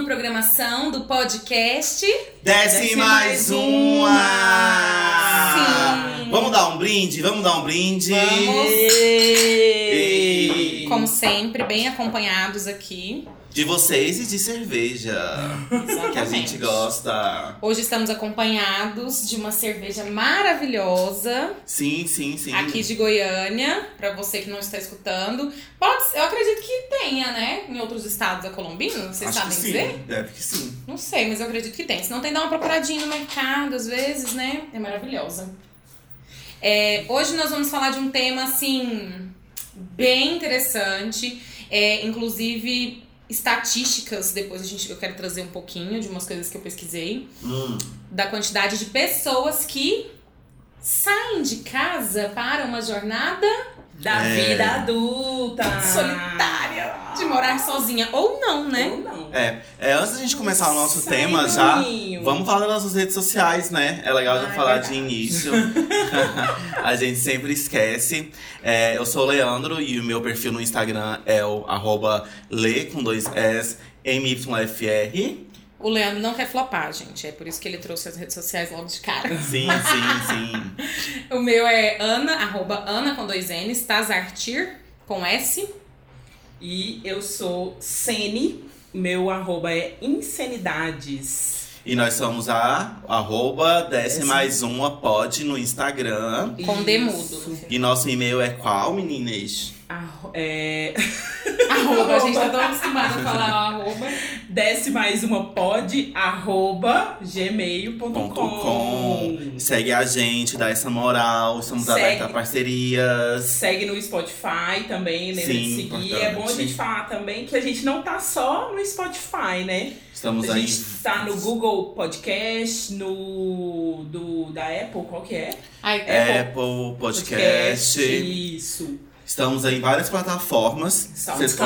uma programação do podcast. Desce Desce mais mais uma! Sim. Vamos dar um brinde? Vamos dar um brinde? Vamos. Sempre, bem acompanhados aqui. De vocês e de cerveja. Que a Exatamente. gente gosta. Hoje estamos acompanhados de uma cerveja maravilhosa Sim, sim, sim. aqui de Goiânia, Pra você que não está escutando. Pode, eu acredito que tenha, né? Em outros estados da Colombina, vocês Acho sabem que sim. dizer? Deve que sim. Não sei, mas eu acredito que tem. Se não tem, dá uma procuradinha no mercado, às vezes, né? É maravilhosa. É, hoje nós vamos falar de um tema, assim, bem interessante. É, inclusive, estatísticas, depois a gente, eu quero trazer um pouquinho de umas coisas que eu pesquisei. Hum. Da quantidade de pessoas que saem de casa para uma jornada Da É. vida adulta. solitária. De morar sozinha. Ou não, né? Ou não. É, é, antes da gente começar o nosso tema já, vamos falar das nossas redes sociais, né? É legal já Ah, é falar verdade. de início. a gente sempre esquece. É, eu sou o Leandro e o meu perfil no Instagram é o arroba le com dois S MYFR. O Leandro não quer flopar, gente. É por isso que ele trouxe as redes sociais logo de cara. Sim, sim, sim. O meu é Ana, arroba Ana com dois N's, Tazartir com S. E eu sou Sene. Meu arroba é Insanidades. E nós somos a arroba desce mais uma pod no Instagram. Com D Isso. mudo. E nosso e-mail é qual, meninas? Arro- é... Arroba, a gente tá tão acostumado a falar arroba. Desce mais uma pod, arroba gmail.com. Segue a gente, dá essa moral. Estamos Segue. abertos a parcerias. Segue no Spotify também, lembra Sim, de seguir. importante. É bom a gente falar também que a gente não tá só no Spotify, né? Estamos a aí. gente tá no Google Podcast, no do da Apple, qual que é? Ai, Apple Podcast. Isso. Estamos aí em várias plataformas. Vocês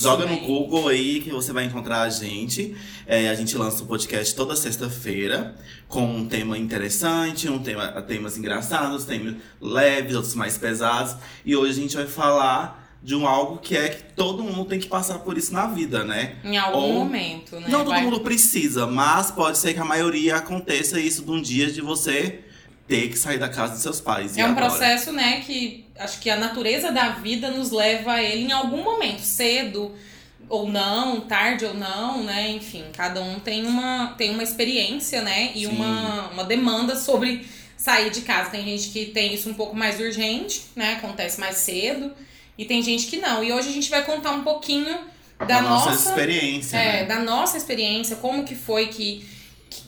joga no. Google aí que você vai encontrar a gente. É, a gente lança o podcast toda sexta-feira com um tema interessante, um tema, temas engraçados, temas leves, outros mais pesados. E hoje a gente vai falar de um algo que é que todo mundo tem que passar por isso na vida, né? Em algum Ou- momento, né? Não todo Vai- mundo precisa, mas pode ser que a maioria aconteça isso de um dia de você ter que sair da casa dos seus pais. E É um agora? processo, né, que acho que a natureza da vida nos leva a ele em algum momento, cedo ou não, tarde ou não, né? Enfim, cada um tem uma, tem uma experiência, né? E Sim. uma, uma demanda sobre sair de casa. Tem gente que tem isso um pouco mais urgente, né? Acontece mais cedo. E tem gente que não. E hoje a gente vai contar um pouquinho da, da nossa, nossa experiência. é, né? da nossa experiência, como que foi que, que-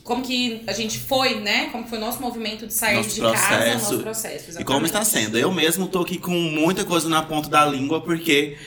como que a gente foi, né? Como foi o nosso movimento de sair Nosso de casa, processo. nosso processo. E como está exatamente. sendo? Eu mesmo tô aqui com muita coisa na ponta da língua, porque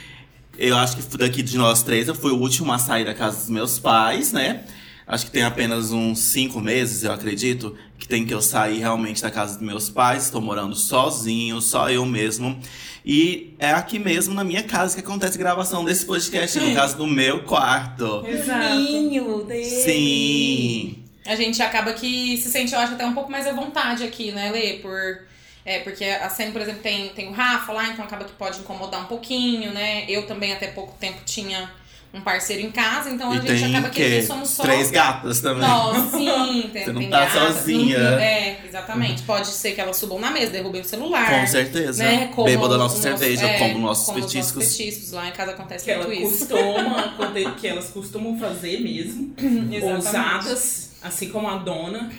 eu acho que daqui de nós três eu fui o último a sair da casa dos meus pais, né? Acho que tem apenas uns cinco meses, eu acredito, que tem que eu sair realmente da casa dos meus pais. Estou morando sozinho, só eu mesmo. E é aqui mesmo na minha casa que acontece a gravação desse podcast, no caso do meu quarto. Exato. Sim. A gente acaba que se sente, eu acho, até um pouco mais à vontade aqui, né, Lê? Por, é, porque a Sene, por exemplo, tem, tem o Rafa lá, então acaba que pode incomodar um pouquinho, né? Eu também, até pouco tempo, tinha um parceiro em casa, então a E gente tem acaba que somos só. três gatas também. Nós, sim, tem, Você não tem tá gatas, sozinha. não- é, exatamente. Pode ser que elas subam na mesa, derrubem o celular. Com certeza. Né? Como Beba da o nossa nosso- cerveja, é, como nossos como os petiscos. nossos petiscos. Lá em casa acontece Que, ela muito isso. costuma, que elas costumam fazer mesmo. Exatamente. Ousadas, assim como a dona.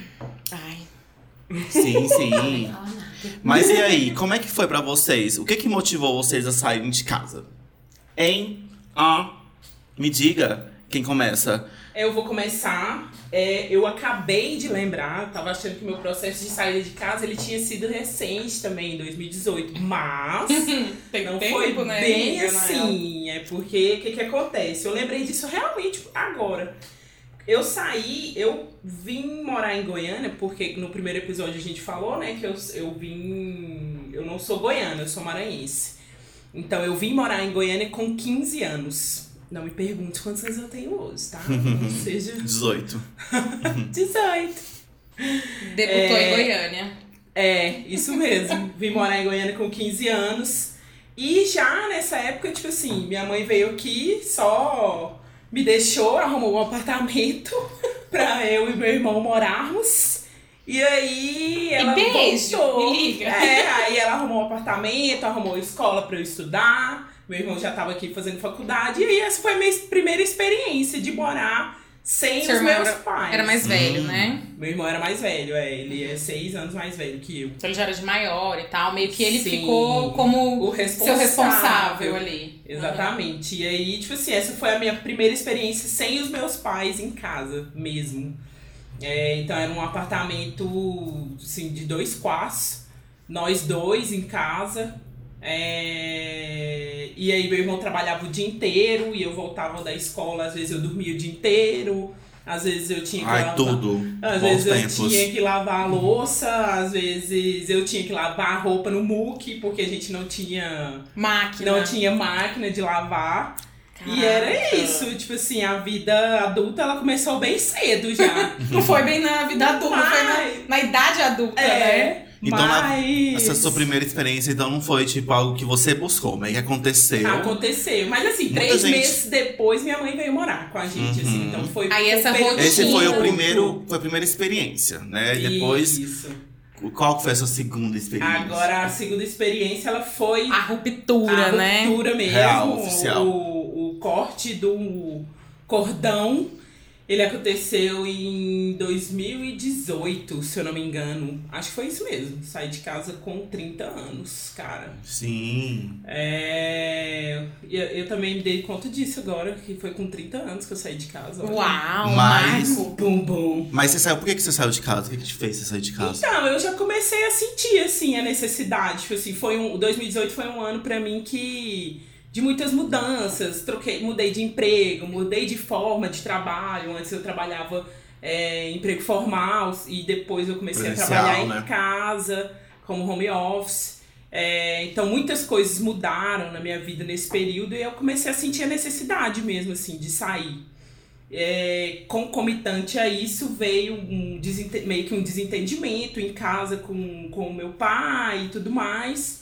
Ai. Sim, sim. Mas e aí, como é que foi pra vocês? O que que motivou vocês a saírem de casa? Hein? Ah, me diga quem começa. Eu vou começar. É, eu acabei de lembrar, tava achando que meu processo de saída de casa ele tinha sido recente também, em 2018. Mas Tem não tempo, foi né, bem real. assim. É porque o que, que acontece? Eu lembrei disso realmente agora. Eu saí, eu vim morar em Goiânia, porque no primeiro episódio a gente falou, né, que eu, eu vim. Eu não sou goiana, eu sou maranhense. Então eu vim morar em Goiânia com 15 anos. Não me pergunte quantos anos eu tenho hoje, tá? Ou seja, 18. 18. Debutou É. em Goiânia. É, isso mesmo. Vim morar em Goiânia com 15 anos. E já nessa época, tipo assim, minha mãe veio aqui, só me deixou, arrumou um apartamento pra eu e meu irmão morarmos. E aí ela beijo, voltou. me liga. É, aí ela arrumou um apartamento, arrumou escola pra eu estudar. Meu irmão já tava aqui fazendo faculdade. E aí essa foi a minha primeira experiência de morar sem Seu os meus era- pais. Era mais velho, né? Meu irmão era mais velho, é. Ele é seis anos mais velho que eu. Então ele já era de maior e tal. Meio que ele Sim. ficou como O seu responsável ali. Exatamente. E aí, tipo assim, essa foi a minha primeira experiência sem os meus pais em casa mesmo. É, então era um apartamento assim, de dois quartos, nós dois em casa. É, E aí meu irmão trabalhava o dia inteiro e eu voltava da escola, às vezes eu dormia o dia inteiro, às vezes eu tinha que Ai, lavar- tudo. às Bons vezes eu tempos. tinha que lavar a louça, às vezes eu tinha que lavar a roupa no muque, porque a gente não tinha, Máquina. não tinha máquina de lavar. E Caraca. era isso, tipo assim, a vida adulta ela começou bem cedo já. Não foi bem na vida adulta, foi na, Mas- na idade adulta, né? Então, na- mas Essa sua primeira experiência, então, não foi tipo algo que você buscou, mas que aconteceu. aconteceu. Mas assim, Muita três gente- meses depois minha mãe veio morar com a gente, assim, Uhum. então foi Aí essa foi rotina- Esse foi o primeiro, foi a primeira experiência, né? E depois, Isso. qual foi a sua segunda experiência? Agora a segunda experiência ela foi A ruptura, a né? ruptura mesmo, Real, oficial. O, o corte do cordão, ele aconteceu em 2018, se eu não me engano. Acho que foi isso mesmo. Saí de casa com 30 anos, cara. Sim. É... e Eu, eu também me dei conta disso agora, que foi com 30 anos que eu saí de casa. olha. Uau, Mas- Marco. Bum, bum. Mas você saiu, por que que você saiu de casa? O que que te fez você sair de casa? Então, eu já comecei a sentir, assim, a necessidade. Tipo assim, foi um, 2018 foi um ano pra mim que... De muitas mudanças. Troquei, mudei de emprego, mudei de forma de trabalho. Antes eu trabalhava é, em emprego formal e depois eu comecei a Presencial, trabalhar né? em casa, como home office. É, então muitas coisas mudaram na minha vida nesse período e eu comecei a sentir a necessidade mesmo, assim, de sair. É, concomitante a isso veio um meio que um desentendimento em casa com, com o meu pai e tudo mais.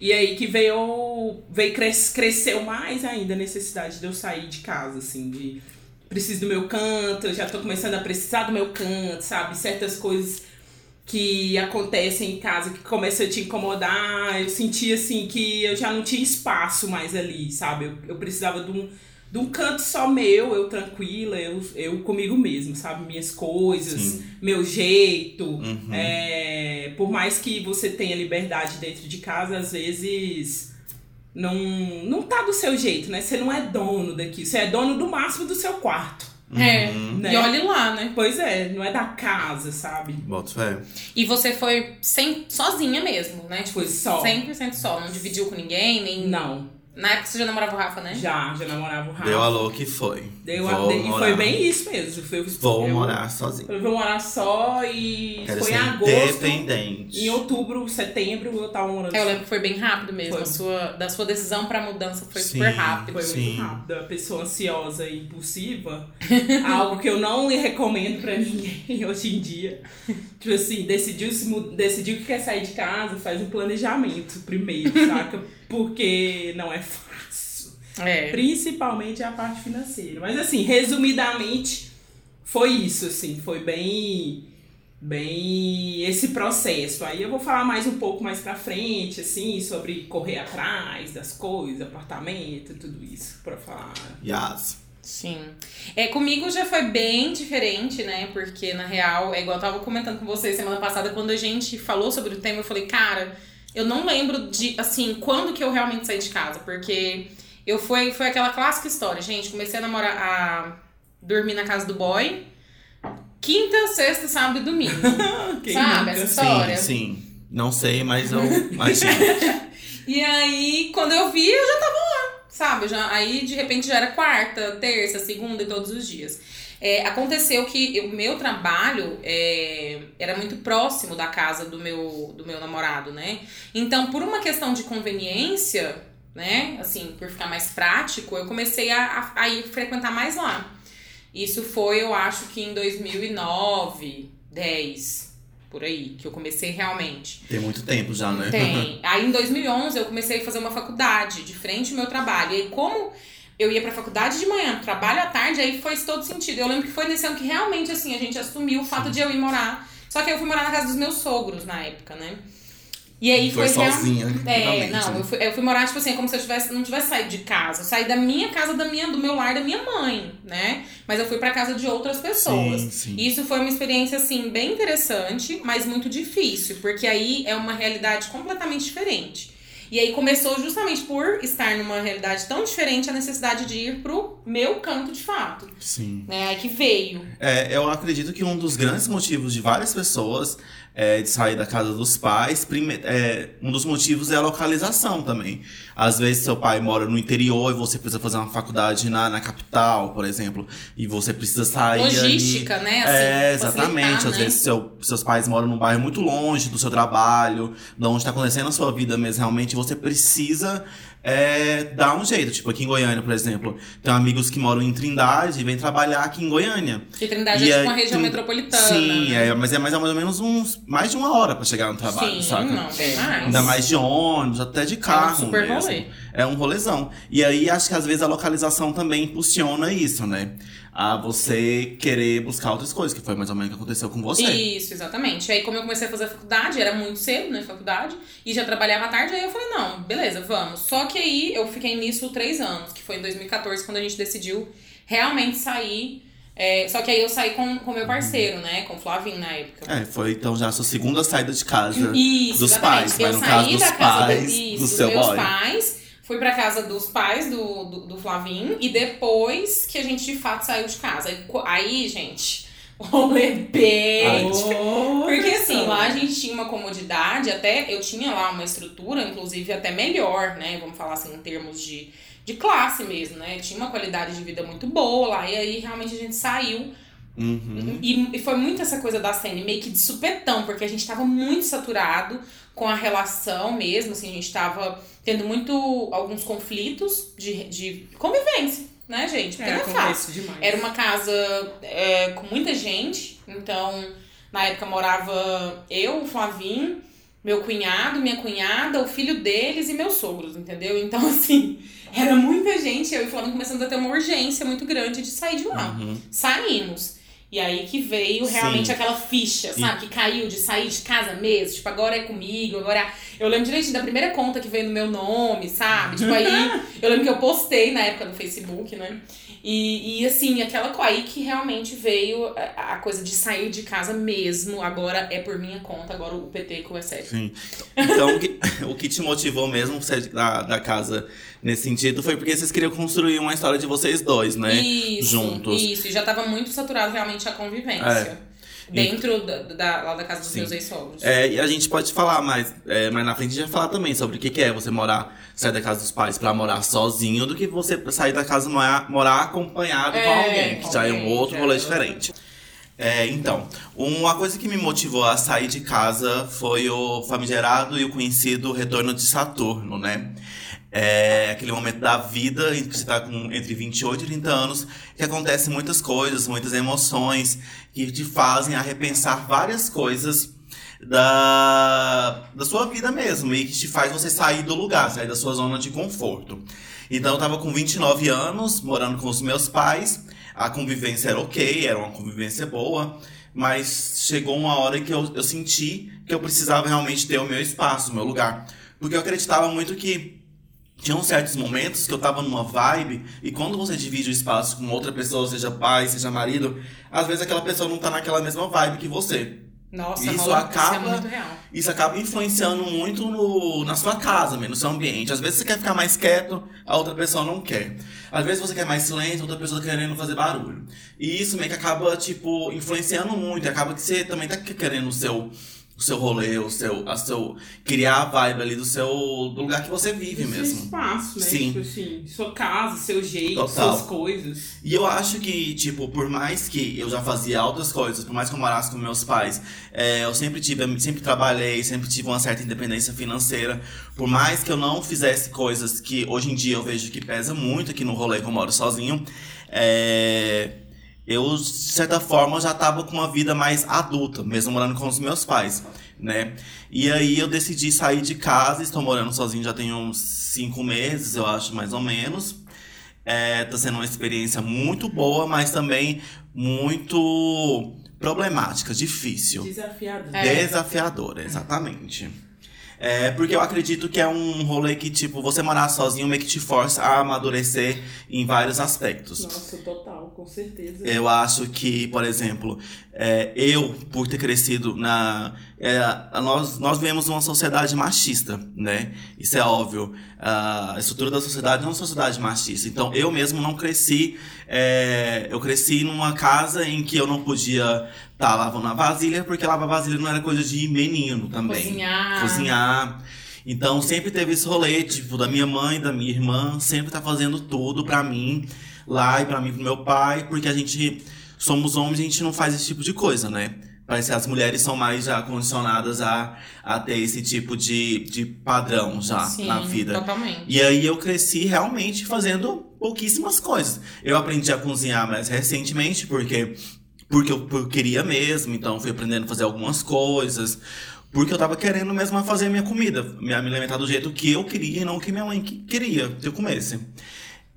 E aí que veio, veio cres, cresceu mais ainda a necessidade de eu sair de casa, assim, de preciso do meu canto, eu já tô começando a precisar do meu canto, sabe? Certas coisas que acontecem em casa que começam a te incomodar, eu senti assim que eu já não tinha espaço mais ali, sabe? Eu, eu precisava de um, de um canto só meu, eu tranquila, eu, eu comigo mesmo, sabe? Minhas coisas, Sim. meu jeito. Uhum. É, por mais que você tenha liberdade dentro de casa, às vezes não, não tá do seu jeito, né? Você não é dono daqui, você é dono do máximo do seu quarto. É. Uhum. Né? E olhe lá, né? Pois é, não é da casa, sabe? Boto fé. E você foi sem, sozinha mesmo, né? Tipo, Foi só. 100% só. Não dividiu com ninguém, nem. Não, Na época você já namorava o Rafa, né? já, já namorava o Rafa. Deu a louca e foi. Deu a- e foi bem isso mesmo. Foi, Vou eu, morar sozinho. Eu vou morar só e Quero foi ser em agosto. independente. Em outubro, setembro, eu tava morando É, Eu lembro que foi bem rápido mesmo. Sua, da sua decisão pra mudança foi Sim. super rápido. Foi Sim. muito rápido. A pessoa ansiosa e impulsiva. algo que eu não recomendo pra ninguém hoje em dia. Tipo assim, decidiu, se decidiu que quer sair de casa, faz um planejamento primeiro, saca? Porque não é fácil. É. Principalmente a parte financeira. Mas assim, resumidamente, foi isso, assim. Foi bem. Bem esse processo. Aí eu vou falar mais um pouco mais pra frente, assim, sobre correr atrás das coisas, apartamento, tudo isso, pra falar. Yas. Sim. É, comigo já foi bem diferente, né? Porque, na real, é igual eu tava comentando com vocês semana passada, quando a gente falou sobre o tema, eu falei, cara, eu não lembro de, assim, quando que eu realmente saí de casa. Porque eu fui, foi aquela clássica história, gente. Comecei a namorar, a dormir na casa do boy. Quinta, sexta, sábado e domingo. Sabe, nunca? essa história. Sim, sim. Não sei, mas eu imagino. E aí, quando eu vi, eu já tava sabe? Já, aí, de repente, já era quarta, terça, segunda e todos os dias. É, aconteceu que o meu trabalho é, era muito próximo da casa do meu, do meu namorado, né? Então, por uma questão de conveniência, né? Assim, por ficar mais prático, eu comecei a, a, a ir frequentar mais lá. Isso foi, eu acho que em 2009, 10, por aí, que eu comecei realmente. Tem muito tempo já, né? Tem. Aí em 2011 eu comecei a fazer uma faculdade, de frente ao meu trabalho. E aí, como eu ia pra faculdade de manhã, trabalho à tarde, aí foi todo sentido. Eu lembro que foi nesse ano que realmente, assim, a gente assumiu o fato de eu ir morar. Só que eu fui morar na casa dos meus sogros na época, né? E aí Foi foi, real- sozinha, É, realmente, não, né? eu fui, eu fui morar, tipo assim, como se eu tivesse, não tivesse saído de casa. Eu saí da minha casa, da minha, do meu lar, da minha mãe, né? Mas eu fui pra casa de outras pessoas. Sim, sim. E isso foi uma experiência, assim, bem interessante, mas muito difícil, porque aí é uma realidade completamente diferente. E aí começou justamente por estar numa realidade tão diferente a necessidade de ir pro meu canto de fato. Sim. Né? Que veio. É, eu acredito que um dos grandes motivos de várias pessoas é, de sair da casa dos pais, prime- é, um dos motivos é a localização também. Às vezes seu pai mora no interior e você precisa fazer uma faculdade na, na capital, por exemplo, e você precisa sair ali- Logística, né? Assim, é, exatamente. Às né? vezes seu- seus pais moram num bairro muito longe do seu trabalho, de onde está acontecendo a sua vida mesmo. Realmente você precisa é, dar um jeito. Tipo, aqui em Goiânia, por exemplo, tem amigos que moram em Trindade e vêm trabalhar aqui em Goiânia. Que Trindade E é aí, tipo uma região metropolitana. Sim, né? é, mas é mais, é mais ou menos uns, mais de uma hora pra chegar no trabalho, Sim, saca? não, bem mais. Ainda mais de ônibus, até de carro. super mesmo. rolê. É um rolezão. E aí acho que às vezes a localização também impulsiona isso, né? A você querer buscar outras coisas, que foi mais ou menos o que aconteceu com você. Isso, exatamente. Aí, como eu comecei a fazer a faculdade, era muito cedo, né, faculdade, e já trabalhava à tarde, aí eu falei, não, beleza, vamos. Só que aí eu fiquei nisso três anos, que foi em 2014, quando a gente decidiu realmente sair. É, só que aí eu saí com o meu parceiro, né, com o Flavinho na época. É, foi então já a sua segunda saída de casa. Isso, dos exatamente. pais, eu mas no saí caso dos da casa pais, do, isso, do dos seu meus boy. pais, fui pra casa dos pais do, do, do Flavinho e depois que a gente de fato saiu de casa. Aí, Aí, gente, o rolê bem Ai, Ô, porque assim, lá a gente tinha uma comodidade, até eu tinha lá uma estrutura, inclusive até melhor, né? Vamos falar assim, em termos de, de classe mesmo, né? Tinha uma qualidade de vida muito boa lá, e aí realmente a gente saiu. Uhum. E, e foi muito essa coisa da cena, meio que de supetão, porque a gente tava muito saturado com a relação mesmo, assim, a gente tava tendo muito alguns conflitos de, de convivência, né, gente? Porque É, não é fácil. demais. Era uma casa é, com muita gente, então na época morava eu, o Flavinho, meu cunhado, minha cunhada, o filho deles e meus sogros, entendeu? Então, assim, era muita gente. Eu e o Flavinho começamos a ter uma urgência muito grande de sair de lá. Uhum. Saímos. E aí que veio Sim. realmente aquela ficha, sabe? Que caiu de sair de casa mesmo. Tipo, agora é comigo, agora. é- Eu lembro direitinho da primeira conta que veio no meu nome, sabe? Tipo, aí eu lembro que eu postei na época no Facebook, né? E, e assim, aquela aí que realmente veio a, a coisa de sair de casa mesmo. Agora é por minha conta, agora o PT com o ESET. Sim. Então, o que, o que te motivou mesmo sair da, da casa nesse sentido foi porque vocês queriam construir uma história de vocês dois, né? Isso, Juntos. isso. E já tava muito saturado realmente a convivência. Dentro da, da- lá da casa dos Sim. meus ex-sogros. É, e a gente pode falar mais, é, mais na frente, a gente vai falar também sobre o que, que é você morar, sair da casa dos pais pra morar sozinho, do que você sair da casa e morar, morar acompanhado com É, alguém, que já é um outro rolê é. diferente. É, então, uma coisa que me motivou a sair de casa foi o famigerado e o conhecido retorno de Saturno, né? É aquele momento da vida em que você tá com entre 28 e 30 anos, que acontecem muitas coisas, muitas emoções, que te fazem a repensar várias coisas da, da sua vida mesmo, e que te faz você sair do lugar, sair da sua zona de conforto. Então eu tava com 29 anos, morando com os meus pais, a convivência era ok, era uma convivência boa, mas chegou uma hora que eu, eu senti que eu precisava realmente ter o meu espaço, o meu lugar. Porque eu acreditava muito que tinham certos momentos que eu tava numa vibe, e quando você divide o espaço com outra pessoa, seja pai, seja marido, às vezes aquela pessoa não tá naquela mesma vibe que você. Nossa, Isso rola- acaba- Isso é muito real. Isso acaba influenciando muito no, na sua casa, mesmo, no seu ambiente. Às vezes você quer ficar mais quieto, a outra pessoa não quer. Às vezes você quer mais silêncio, a outra pessoa tá querendo fazer barulho. E isso meio que acaba, tipo, influenciando muito. E acaba que você também tá querendo o seu o seu rolê, o seu, a seu criar a vibe ali do seu do lugar que você vive Do seu mesmo. espaço, né? Sim. Tipo assim, sua casa, seu jeito, Total. suas coisas. E eu acho que, tipo, por mais que eu já fazia outras coisas, por mais que eu morasse com meus pais, é, eu sempre tive, sempre trabalhei, sempre tive uma certa independência financeira. Por mais que eu não fizesse coisas que hoje em dia eu vejo que pesa muito aqui no rolê que eu moro sozinho, é, eu, de certa forma, já tava com uma vida mais adulta, mesmo morando com os meus pais, né? E aí eu decidi sair de casa, estou morando sozinho já tem uns cinco meses, eu acho, mais ou menos. É, tá sendo uma experiência muito boa, mas também muito problemática, difícil. Desafiador. É. Desafiadora, exatamente. É, porque eu acredito que é um rolê que, tipo, você morar sozinho meio que te força a amadurecer em vários aspectos. Nossa, total, com certeza. Eu acho que, por exemplo, é, eu, por ter crescido na. é, nós, nós vivemos uma sociedade machista, né? Isso é óbvio. A estrutura da sociedade é uma sociedade machista. Então, eu mesmo não cresci. é, eu cresci numa casa em que eu não podia estar lavando a vasilha, porque lavar vasilha não era coisa de menino também. Cozinhar. Cozinhar. Então sempre teve esse rolê, tipo, da minha mãe, da minha irmã, sempre tá fazendo tudo pra mim, lá e pra mim pro meu pai, porque a gente somos homens a gente não faz esse tipo de coisa, né? Parece que as mulheres são mais já condicionadas a, a ter esse tipo de, de padrão já Sim, na vida. totalmente. E aí eu cresci realmente fazendo pouquíssimas coisas. Eu aprendi a cozinhar mais recentemente, porque, porque eu, eu queria mesmo, então fui aprendendo a fazer algumas coisas. Porque eu tava querendo mesmo fazer a minha comida, me me alimentar do jeito que eu queria e não que minha mãe que- queria que eu comesse.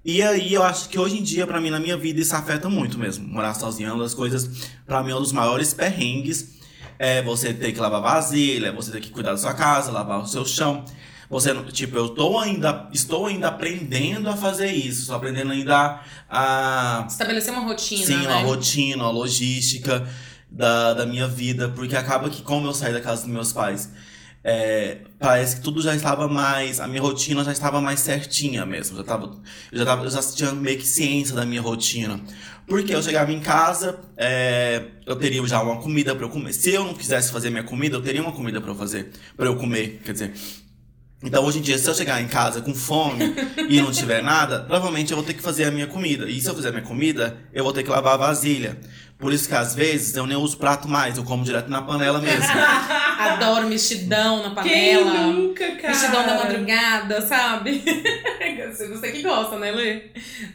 E aí eu acho que hoje em dia, pra mim, na minha vida, isso afeta muito mesmo. Morar sozinho é uma das coisas, pra mim, é um dos maiores perrengues. É você ter que lavar vasilha, você ter que cuidar da sua casa, lavar o seu chão. Você, não- tipo, eu tô ainda, estou ainda aprendendo a fazer isso. Estou aprendendo ainda a, Estabelecer uma rotina, Sim, né? uma rotina, uma logística da, da minha vida, porque acaba que, como eu saí da casa dos meus pais, é, parece que tudo já estava mais. A minha rotina já estava mais certinha mesmo. Já tava, eu, já tava, eu já tinha meio que ciência da minha rotina. Porque eu chegava em casa, é, eu teria já uma comida para eu comer. Se eu não quisesse fazer minha comida, eu teria uma comida para eu fazer, para eu comer, quer dizer. Então, hoje em dia, se eu chegar em casa com fome e não tiver nada, provavelmente eu vou ter que fazer a minha comida. E se eu fizer a minha comida, eu vou ter que lavar a vasilha. Por isso que, às vezes, eu nem uso prato mais, eu como direto na panela mesmo. Adoro mexidão na Quem panela. nunca, cara? Mexidão da madrugada, sabe? Você que gosta, né, Lê?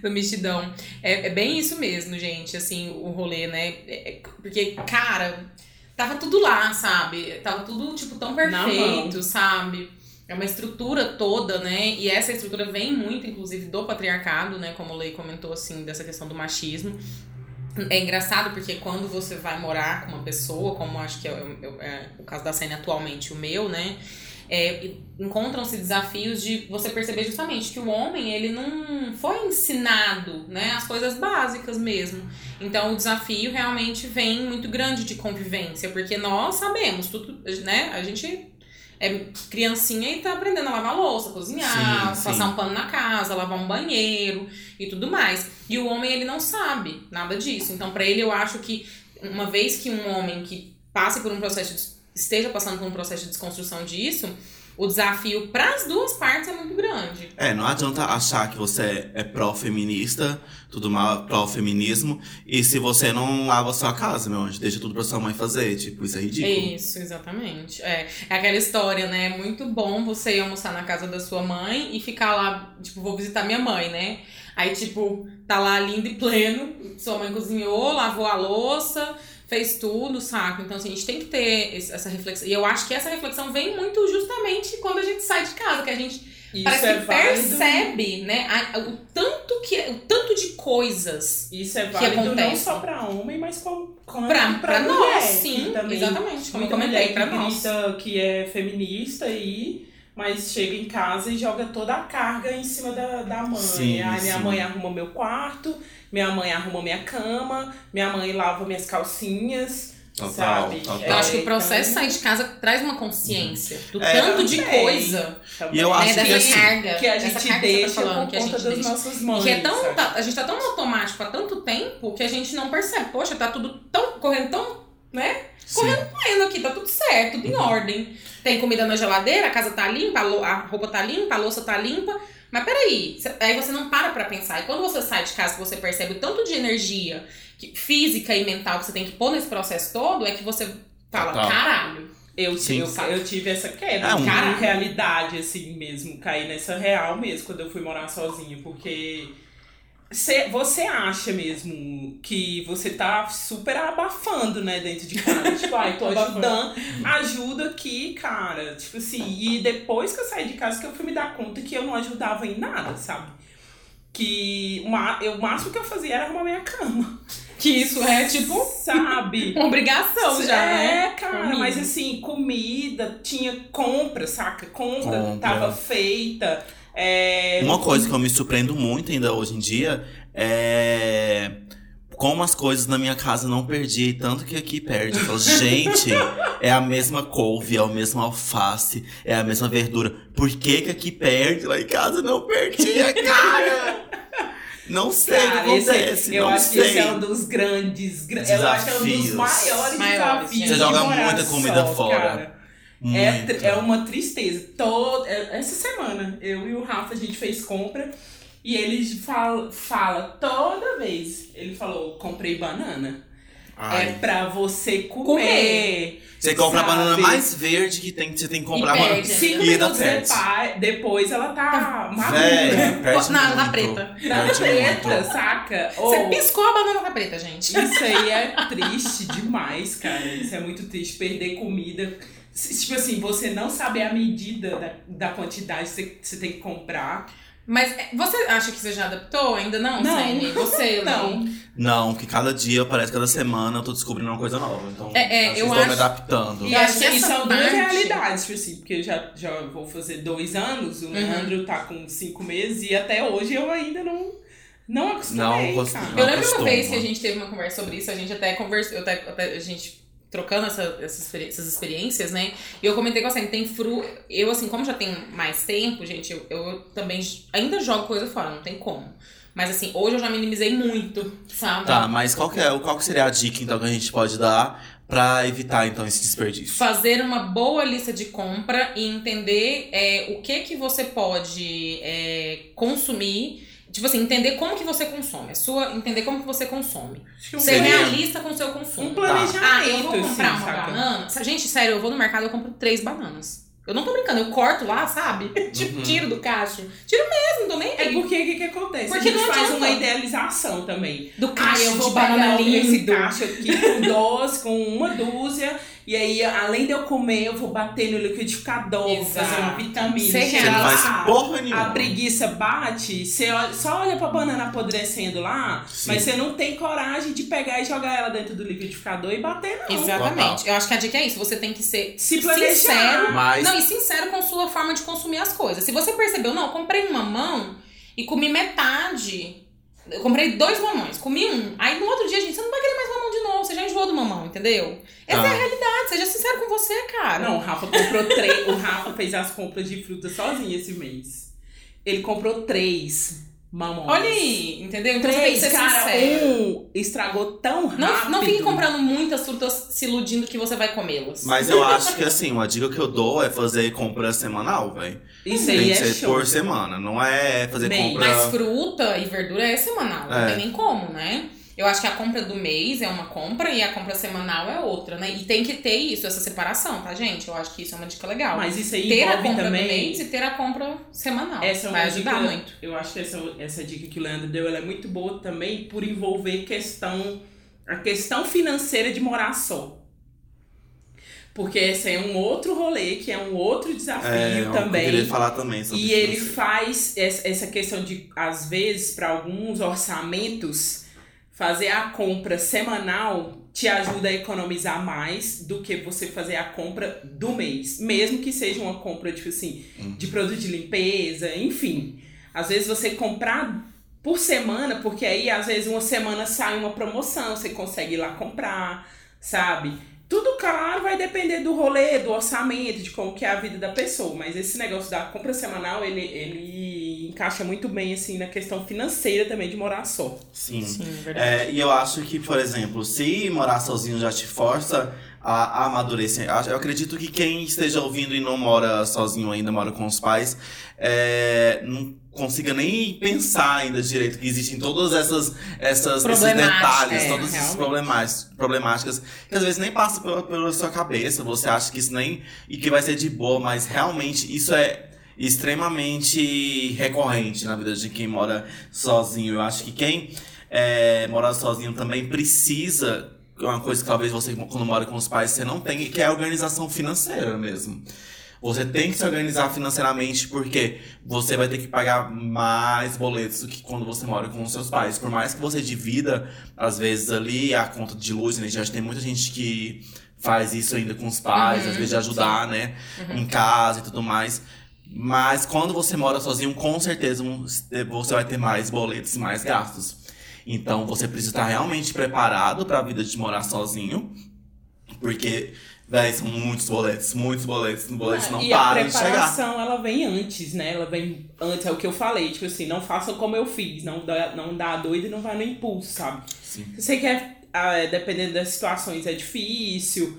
Do mexidão. É, é bem isso mesmo, gente, assim, o rolê, né? É- é- porque, cara, tava tudo lá, sabe? Tava tudo, tipo, tão perfeito, sabe? É uma estrutura toda, né? E essa estrutura vem muito, inclusive, do patriarcado, né? Como o Lei comentou, assim, dessa questão do machismo. É engraçado porque quando você vai morar com uma pessoa, como acho que é, o- é o caso da Sene atualmente, o meu, né? É, encontram-se desafios de você perceber justamente que o homem ele não foi ensinado né as coisas básicas mesmo então o desafio realmente vem muito grande de convivência porque nós sabemos tudo né a gente é criancinha e tá aprendendo a lavar louça cozinhar Sim, passar sim. um pano na casa lavar um banheiro e tudo mais e o homem ele não sabe nada disso então para ele eu acho que uma vez que um homem que passe por um processo de esteja passando por um processo de desconstrução disso, o desafio para as duas partes é muito grande. É, não adianta achar que você é pró-feminista, tudo mal, pró-feminismo, e se você não lava a sua casa, meu anjo, deixa tudo pra sua mãe fazer. Tipo, isso é ridículo. Isso, exatamente. É, é aquela história, né? É muito bom você ir almoçar na casa da sua mãe e ficar lá, tipo, vou visitar minha mãe, né? Aí, tipo, tá lá lindo e pleno, sua mãe cozinhou, lavou a louça, fez tudo, saco? Então, assim, a gente tem que ter essa reflexão. E eu acho que essa reflexão vem muito justamente quando a gente sai de casa, que a gente Isso parece é que percebe, né, a- o tanto que o tanto de coisas Isso é válido não acontece. só pra homem, mas como, como pra, pra, pra mulher, nós, que sim, também exatamente, como eu comentei, que pra nós. que é feminista e mas chega em casa e joga toda a carga em cima da, da mãe. Sim, Ai, minha sim. mãe arruma meu quarto, minha mãe arruma minha cama, minha mãe lava minhas calcinhas, Total, sabe? total. Eu acho que o É, processo então, sair de casa traz uma consciência do É, tanto de também. coisa, também. E eu acho né, que dessa assim, carga, que a gente carga deixa que tá falando, por que a conta gente das deixa. nossas mães. que é tão, tá- a gente tá tão automático há tanto tempo que a gente não percebe. Poxa, tá tudo tão correndo tão, né? Sim. Correndo aqui, tá tudo certo. certo, tudo em ordem. Tem comida na geladeira, a casa tá limpa, a roupa tá limpa, a louça tá limpa. Mas peraí, aí você não para pra pensar. E quando você sai de casa, que você percebe o tanto de energia que- física e mental que você tem que pôr nesse processo todo, é que você fala, Total. caralho. Eu, Sim. eu, eu tive essa queda É, um- de Caralho. realidade, assim mesmo. Caí nessa real mesmo quando eu fui morar sozinha. Porque cê- você acha mesmo que você tá super abafando, né, dentro de casa. tipo, ai, tô ajudando. Ajuda aqui, cara. Tipo assim, e depois que eu saí de casa que eu fui me dar conta que eu não ajudava em nada, sabe? Que o ma- eu- o máximo que eu fazia era arrumar minha cama. Que isso é, tipo, Sabe? uma obrigação já, é, né? cara, Comida. mas assim, comida, tinha compra, saca? Compra, Compra. tava feita. É, Uma coisa que eu me surpreendo muito ainda hoje em dia é como as coisas na minha casa não perdi, tanto que aqui perde. Eu falo, gente, é a mesma couve, é o mesmo alface, é a mesma verdura. Por que que aqui perde? Lá em casa não perdia, cara! Não sei o que Cara, esse- acontece, eu não acho que sei. esse é um dos grandes. gra- Eu acho que é um dos Desafios. maiores, Maiores, desafios. Você joga muita comida só, fora. cara. É, Muito. tr- é uma tristeza. Todo, é- essa semana, eu e o Rafa, a gente fez compra e ele fala, fala toda vez. Ele falou: comprei banana. Ai. É pra você comer. Comer. Você compra a sabe? banana mais verde que tem que você tem que comprar. E banana- perde. Cinco E minutos depois, depois ela tá madura. Véi, perde Na- na preta. Tá Perde preta, muito. saca? Você Ou- piscou a banana tá preta, gente. Isso aí é triste demais, cara. Isso é muito triste. Perder comida. Tipo assim, você não saber a medida da, da quantidade que você, tem que comprar. Mas é, você acha que você já adaptou? Ainda não, Não. Saine? Você, Não. não. Não, que cada dia, parece que cada semana eu tô descobrindo uma coisa nova. Então, É, é, eu estou me acho- adaptando. E Eu acho que são duas parte- realidades, tipo assim, porque eu já, já vou fazer dois anos, o Leandro tá com cinco meses e até hoje eu ainda não, não acostumei, Não não. Eu lembro uma vez que a gente teve uma conversa sobre isso, a gente até conversou, até, até- a gente trocando essa- essas, experi- essas experiências, né? E eu comentei com você, tem fru. Eu, assim, como já tenho mais tempo, gente, eu, eu também ainda jogo coisa fora, não tem como. Mas assim, hoje eu já minimizei muito, sabe? Tá, mas qual que, é, qual que seria a dica então que a gente pode dar pra evitar então esse desperdício? fazer uma boa lista de compra e entender é, o que que você pode é, consumir. Tipo assim, entender como que você consome. A sua, entender como que você consome. Ser Seria- realista com o seu consumo. um Ah, planejamento, eu vou comprar assim, uma saca? banana. Gente, sério, eu vou no mercado eu compro três bananas. Eu não tô brincando, eu corto lá, sabe? Tipo, Uhum. tiro do cacho. Tiro mesmo, não tô nem É porque o que, que acontece? Porque a gente não faz uma idealização também. Do Ah, cacho eu vou de banana banana esse cacho aqui com doce, com uma dúzia. E aí, além de eu comer, eu vou bater no liquidificador, vou Exato. fazer uma vitamina. Você não faz porra nenhuma. A preguiça bate, você só olha pra banana apodrecendo lá, Sim. mas você não tem coragem de pegar e jogar ela dentro do liquidificador e bater, não. Exatamente. Eu acho que a dica é isso. Você tem que ser Se planejar. sincero. Mas Não, e sincero com sua forma de consumir as coisas. Se você percebeu, não, eu comprei um mamão e comi metade. Eu comprei dois mamões, comi um. Aí no outro dia, gente, você não vai querer mais mamão de novo. Você já enjoou do mamão, entendeu? Essa Tá. é a realidade. Seja sincero com você, cara. Não, o Rafa comprou três. o Rafa fez as compras de fruta sozinho esse mês. Ele comprou três mamões. Olha aí, entendeu? Então Três, você tem que ser cara, sincero. um estragou tão rápido. Não, não fique comprando muitas frutas se iludindo que você vai comê-las. Mas eu acho que assim, uma dica que eu dou é fazer compra semanal, velho. Isso Tem aí que é ser show. por semana, não é fazer Bem, compra. Mas fruta e verdura é semanal, não É. tem nem como, né? Eu acho que a compra do mês é uma compra e a compra semanal é outra, né? E tem que ter isso, essa separação, tá, gente? Eu acho que isso é uma dica legal. Mas isso aí ter a compra do também. mês e ter a compra semanal. Essa é uma Vai ajudar dica, muito. Eu acho que essa, essa dica que o Leandro deu ela é muito boa também por envolver questão a questão financeira de morar só. Porque esse é um outro rolê, que é um outro desafio É, eu também. queria falar também sobre E isso. ele faz essa essa questão de, às vezes, para alguns orçamentos, fazer a compra semanal te ajuda a economizar mais do que você fazer a compra do mês. Mesmo que seja uma compra, tipo assim, de produto de limpeza, enfim. Às vezes você comprar por semana, porque aí às vezes uma semana sai uma promoção, você consegue ir lá comprar, sabe? Tudo, claro, vai depender do rolê, do orçamento, de como que é a vida da pessoa. Mas esse negócio da compra semanal, ele, ele encaixa muito bem, assim, na questão financeira também de morar só. Sim. Sim, verdade. É, e eu acho que, por exemplo, se morar sozinho já te força a, a amadurecer. Eu acredito que quem esteja ouvindo e não mora sozinho ainda, mora com os pais, é, não consiga nem pensar ainda direito que existem todas essas, essas esses detalhes, é, todas essas problemáticas, problemáticas que às vezes nem passam pela, pela sua cabeça. Você acha que isso nem. e que vai ser de boa, mas realmente isso é extremamente recorrente na vida de quem mora sozinho. Eu acho que quem é, mora sozinho também precisa uma coisa que talvez você, quando mora com os pais, você não tem, que é a organização financeira mesmo. Você tem que se organizar financeiramente porque você vai ter que pagar mais boletos do que quando você mora com os seus pais. Por mais que você divida, às vezes, ali a conta de luz, né? Já tem muita gente que faz isso ainda com os pais, uhum, às vezes de ajudar, sim. né? Uhum. Em casa e tudo mais. Mas quando você mora sozinho, com certeza você vai ter mais boletos e mais gastos. Então você precisa estar realmente preparado para a vida de morar sozinho, porque Véi, são muitos boletos, muitos boletos, os boletos não e param de chegar. A preparação, ela vem antes, né? Ela vem antes, é o que eu falei. Tipo assim, não faça como eu fiz. Não dá, não dá doido e não vai no impulso, sabe? Sim. Você quer, ah, dependendo das situações, é difícil.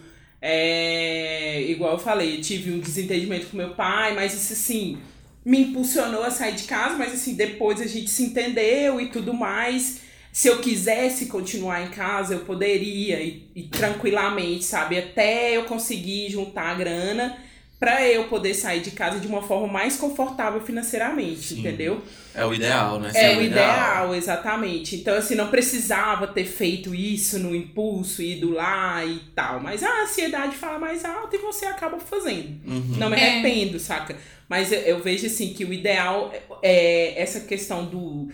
É, igual eu falei, eu tive um desentendimento com meu pai, mas isso assim, me impulsionou a sair de casa, mas assim, depois a gente se entendeu e tudo mais se eu quisesse continuar em casa, eu poderia e, e tranquilamente, sabe? Até eu conseguir juntar a grana para eu poder sair de casa de uma forma mais confortável financeiramente, Sim. entendeu? É o ideal, né? é, é o ideal. ideal, exatamente. Então, assim, não precisava ter feito isso no impulso, ido lá e tal. Mas a ansiedade fala mais alto e você acaba fazendo. Uhum. Não me é. arrependo, é. saca? Mas eu, eu, vejo, assim, que o ideal é essa questão do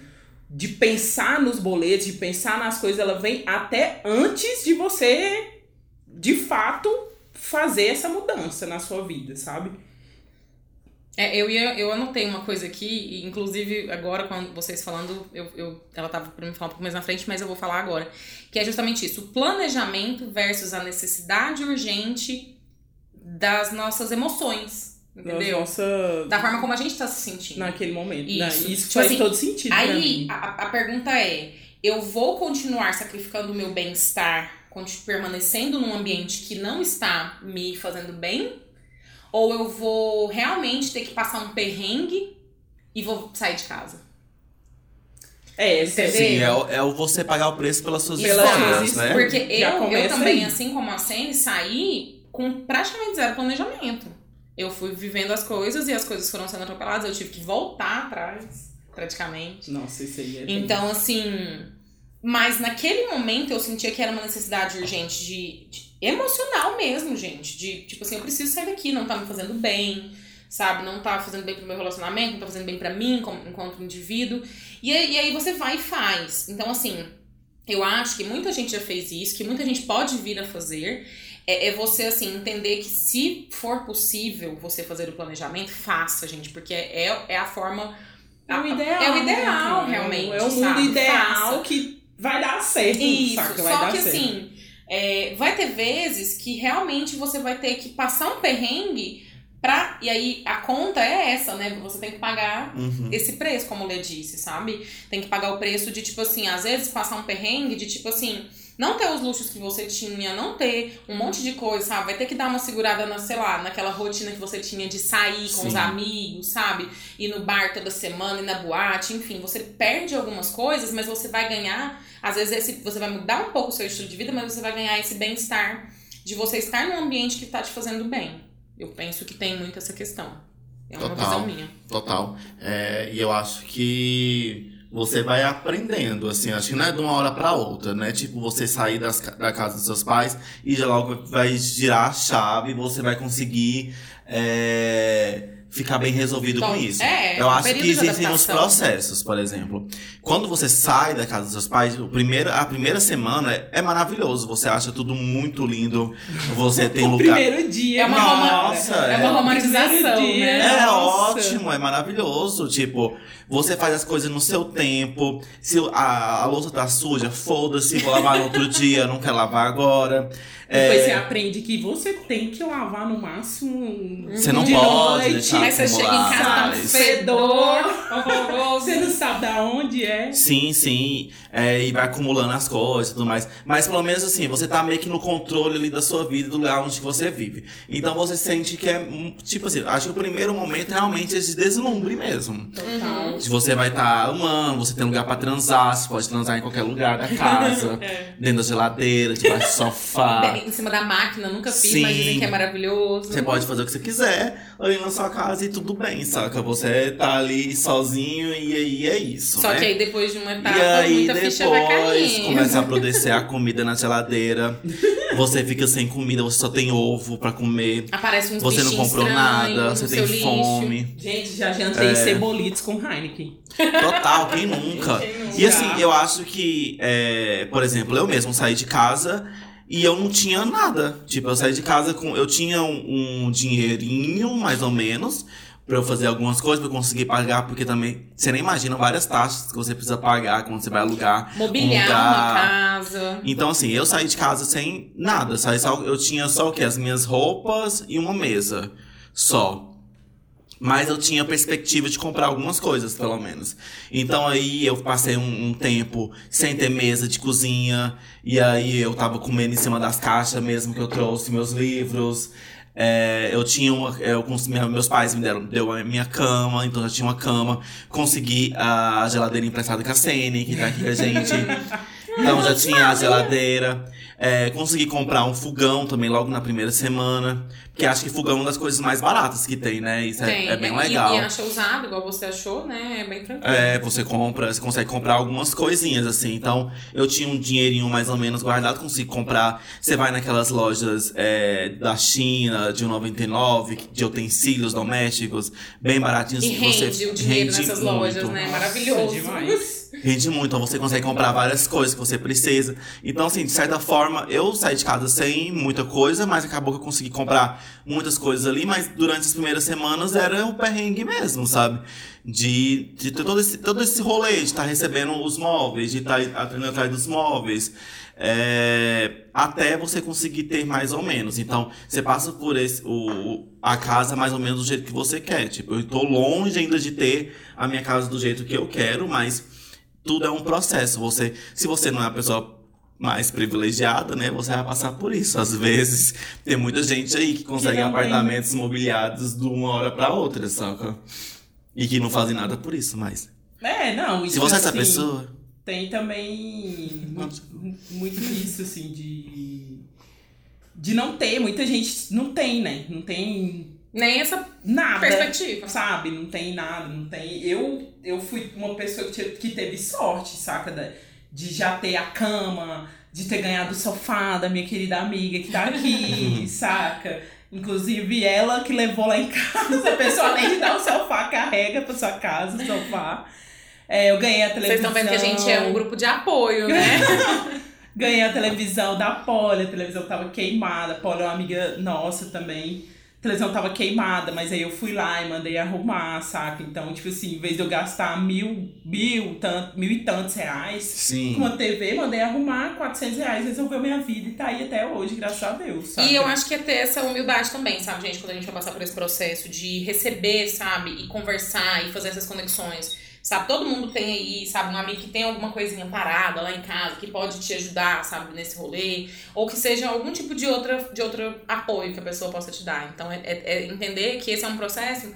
de pensar nos boletos, de pensar nas coisas, ela vem até antes de você, de fato, fazer essa mudança na sua vida, sabe? É, eu, ia, eu anotei uma coisa aqui, inclusive agora, quando vocês falando, eu, eu, ela tava pra me falar um pouco mais na frente, mas eu vou falar agora. Que é justamente isso: o planejamento versus a necessidade urgente das nossas emoções. Entendeu? Nossa... Da forma como a gente tá se sentindo. Naquele momento. Isso, né? Isso tipo faz assim, todo sentido. Aí a, a pergunta é: eu vou continuar sacrificando o meu bem-estar, permanecendo num ambiente que não está me fazendo bem? Ou eu vou realmente ter que passar um perrengue e vou sair de casa? É, entendeu? Sim, é, é o você pagar o preço pelas suas escolhas, né? Porque eu, eu também, aí. assim como a Sene, saí com praticamente zero planejamento eu fui vivendo as coisas e as coisas foram sendo atropeladas, eu tive que voltar atrás, praticamente. Nossa, isso aí é. Então, assim. Mas naquele momento eu sentia que era uma necessidade urgente de, de, emocional mesmo, gente. De tipo assim, eu preciso sair daqui, não tá me fazendo bem, sabe? Não tá fazendo bem pro meu relacionamento, não tá fazendo bem para mim como, enquanto indivíduo. E aí, e aí você vai e faz. Então, assim, eu acho que muita gente já fez isso, que muita gente pode vir a fazer. É, é, você, assim, entender que se for possível você fazer o planejamento, faça, gente, porque é, é a forma. É o ideal. É o ideal, né? realmente. É o mundo sabe? ideal faça. que vai dar certo. Isso, sabe? só que certo. assim, é, vai ter vezes que realmente você vai ter que passar um perrengue Pra, e aí a conta é essa, né? Você tem que pagar uhum. esse preço, como o Lê disse, sabe? Tem que pagar o preço de, tipo assim, às vezes passar um perrengue de, tipo assim, não ter os luxos que você tinha, não ter um monte de coisa, sabe? Vai ter que dar uma segurada na, sei lá, naquela rotina que você tinha de sair com Sim. os amigos, sabe? Ir no bar toda semana, ir na boate, enfim, você perde algumas coisas, mas você vai ganhar, às vezes esse, você vai mudar um pouco o seu estilo de vida, mas você vai ganhar esse bem-estar de você estar num ambiente que tá te fazendo bem. Eu penso que tem muito essa questão. É uma total, visão minha. Total. É, e eu acho que você vai aprendendo, assim, acho que não é de uma hora para outra, né? Tipo, você sair das, da casa dos seus pais e já logo vai girar a chave você vai conseguir é, ficar bem resolvido com isso. É, eu acho que existem os processos, por exemplo. Quando você sai da casa dos seus pais, o primeiro, a primeira semana é maravilhoso. Você acha tudo muito lindo. Você tem o lugar. primeiro dia. É uma, Nossa, é, é uma romantização, né? É ótimo, é maravilhoso. Tipo, você faz as coisas no seu tempo. Se a, a louça tá suja, foda-se, vou lavar no outro dia, não quer lavar agora. Depois é... você aprende que você tem que lavar no máximo. Você não pode noite, você chega em casa, tá um fedor horroroso. Você não sabe da onde é. Sim, sim. É, e vai acumulando as coisas e tudo mais. Mas pelo menos assim, você tá meio que no controle ali da sua vida, do lugar onde você vive. Então você sente que é. hum, Tipo assim, acho que o primeiro momento realmente é de deslumbre mesmo. Total. De Você vai estar tá amando, você tem lugar pra transar, você pode transar em qualquer lugar da casa, É. dentro da geladeira, debaixo do sofá. Em cima da máquina, nunca fiz, Sim. mas dizem que é maravilhoso. Você pode fazer o que você quiser ali na sua casa e tudo bem, saca? Você tá ali sozinho e aí é isso. Só né? que aí depois de uma etapa, E aí muita ficha vai depois cair. começa a apodrecer a comida na geladeira. Você fica sem comida, você só tem ovo pra comer. Aparece uns Você não comprou nada, no você tem lixo. fome. Gente, já jantei É. cebolitos com Heineken. Total, quem nunca? Quem nunca? E assim, eu acho que, é, por exemplo, eu mesmo saí de casa e eu não tinha nada. Tipo, eu saí de casa com. Eu tinha um, um dinheirinho, mais ou menos, pra eu fazer algumas coisas, pra eu conseguir pagar, porque também. Você nem imagina várias taxas que você precisa pagar quando você vai alugar. Mobiliar um lugar. uma casa. Então, assim, eu saí de casa sem nada. Saí só, eu tinha só o quê? As minhas roupas e uma mesa. Só. Mas eu tinha perspectiva de comprar algumas coisas, pelo menos. Então aí eu passei um, um tempo sem ter mesa de cozinha. E aí eu tava comendo em cima das caixas mesmo que eu trouxe meus livros. É, eu tinha uma. Eu, minha- meus pais me deram deu a minha cama, então eu já tinha uma cama. Consegui a geladeira emprestada com a Sene, que tá aqui com a gente. Então já tinha a geladeira. É, consegui comprar um fogão também logo na primeira semana. Porque acho que fogão é uma das coisas mais baratas que tem, né? Isso é, Tem. é bem e, legal. E acha usado, igual você achou, né? É bem tranquilo. É, você compra, você consegue comprar algumas coisinhas assim. Então, eu tinha um dinheirinho mais ou menos guardado, consegui comprar. Você vai naquelas lojas é, da China, de 99, de utensílios domésticos, bem baratinhos. E que você rende o dinheiro rende nessas muito. lojas, né? Nossa, Maravilhoso. demais. Rende muito, então você consegue comprar várias coisas que você precisa. Então, assim, de certa forma, eu saí de casa sem muita coisa, mas acabou que eu consegui comprar muitas coisas ali, mas durante as primeiras semanas era o perrengue mesmo, sabe? De, de ter todo esse, todo esse rolê, de estar recebendo os móveis, de estar indo atrás dos móveis. é, até você conseguir ter mais ou menos. Então, você passa por esse, o, a casa mais ou menos do jeito que você quer. Tipo, eu tô longe ainda de ter a minha casa do jeito que eu quero, mas tudo é um processo. Você, se você não é a pessoa mais privilegiada, né, você vai passar por isso. Às vezes, tem muita gente aí que consegue tem. apartamentos mobiliados de uma hora pra outra, saca? E que não fazem nada por isso, mas. É, não. Se você é essa assim, pessoa. Tem também muito, muito isso, assim, de. De não ter. Muita gente não tem, né? Não tem Nem essa nada. perspectiva. Sabe? Não tem nada, não tem. Eu, eu fui uma pessoa que, que teve sorte, saca? Da- de já ter a cama, de ter ganhado o sofá da minha querida amiga que tá aqui, saca? Inclusive ela que levou lá em casa, a pessoa além de dar o sofá, carrega pra sua casa o sofá. É, eu ganhei a Vocês televisão. estão vendo que a gente é um grupo de apoio, né? Ganhei a televisão da Polly, a televisão tava queimada. A Polly é uma amiga nossa também. A televisão tava queimada, mas aí eu fui lá e mandei arrumar, saca? Então, tipo assim, em vez de eu gastar mil, mil, tanto, mil e tantos reais Sim. com uma TV, mandei arrumar 400 reais, resolveu minha vida e tá aí até hoje, graças a Deus, sabe? E eu acho que é ter essa humildade também, sabe, gente? Quando a gente vai passar por esse processo de receber, sabe? E conversar e fazer essas conexões. Sabe, todo mundo tem aí, sabe, um amigo que tem alguma coisinha parada lá em casa, que pode te ajudar, sabe, nesse rolê. Ou que seja algum tipo de outra, de outro apoio que a pessoa possa te dar. Então, é, é- é entender que esse é um processo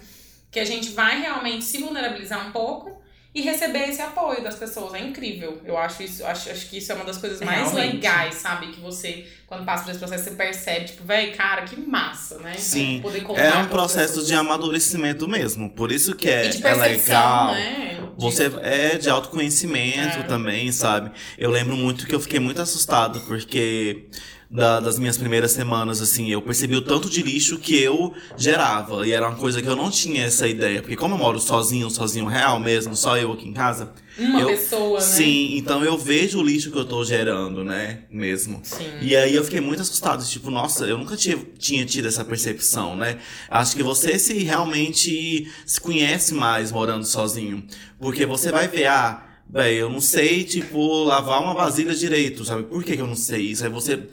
que a gente vai realmente se vulnerabilizar um pouco e receber esse apoio das pessoas. É incrível. Eu acho isso, acho, acho que isso é uma das coisas mais Realmente. legais, sabe? Que você, quando passa por esse processo, você percebe, tipo, velho, cara, que massa, né? Sim. Poder contar É um processo de amadurecimento mesmo. Por isso que é, e de é legal. né? Você é de autoconhecimento É. também, sabe? Eu lembro muito que eu fiquei muito assustado, porque da- das minhas primeiras semanas, assim, eu percebi o tanto de lixo que eu gerava. E era uma coisa que eu não tinha essa ideia. Porque como eu moro sozinho, sozinho real mesmo, só eu aqui em casa. Uma eu- pessoa, né? Sim, então eu vejo o lixo que eu tô gerando, né? Mesmo. Sim. E aí eu fiquei muito assustado, tipo, nossa, eu nunca tinha, tinha tido essa percepção, né? Acho que você se realmente se conhece mais morando sozinho. Porque você vai ver, ah, velho, eu não sei, tipo, lavar uma vasilha direito, sabe? Por que, que eu não sei isso? Aí você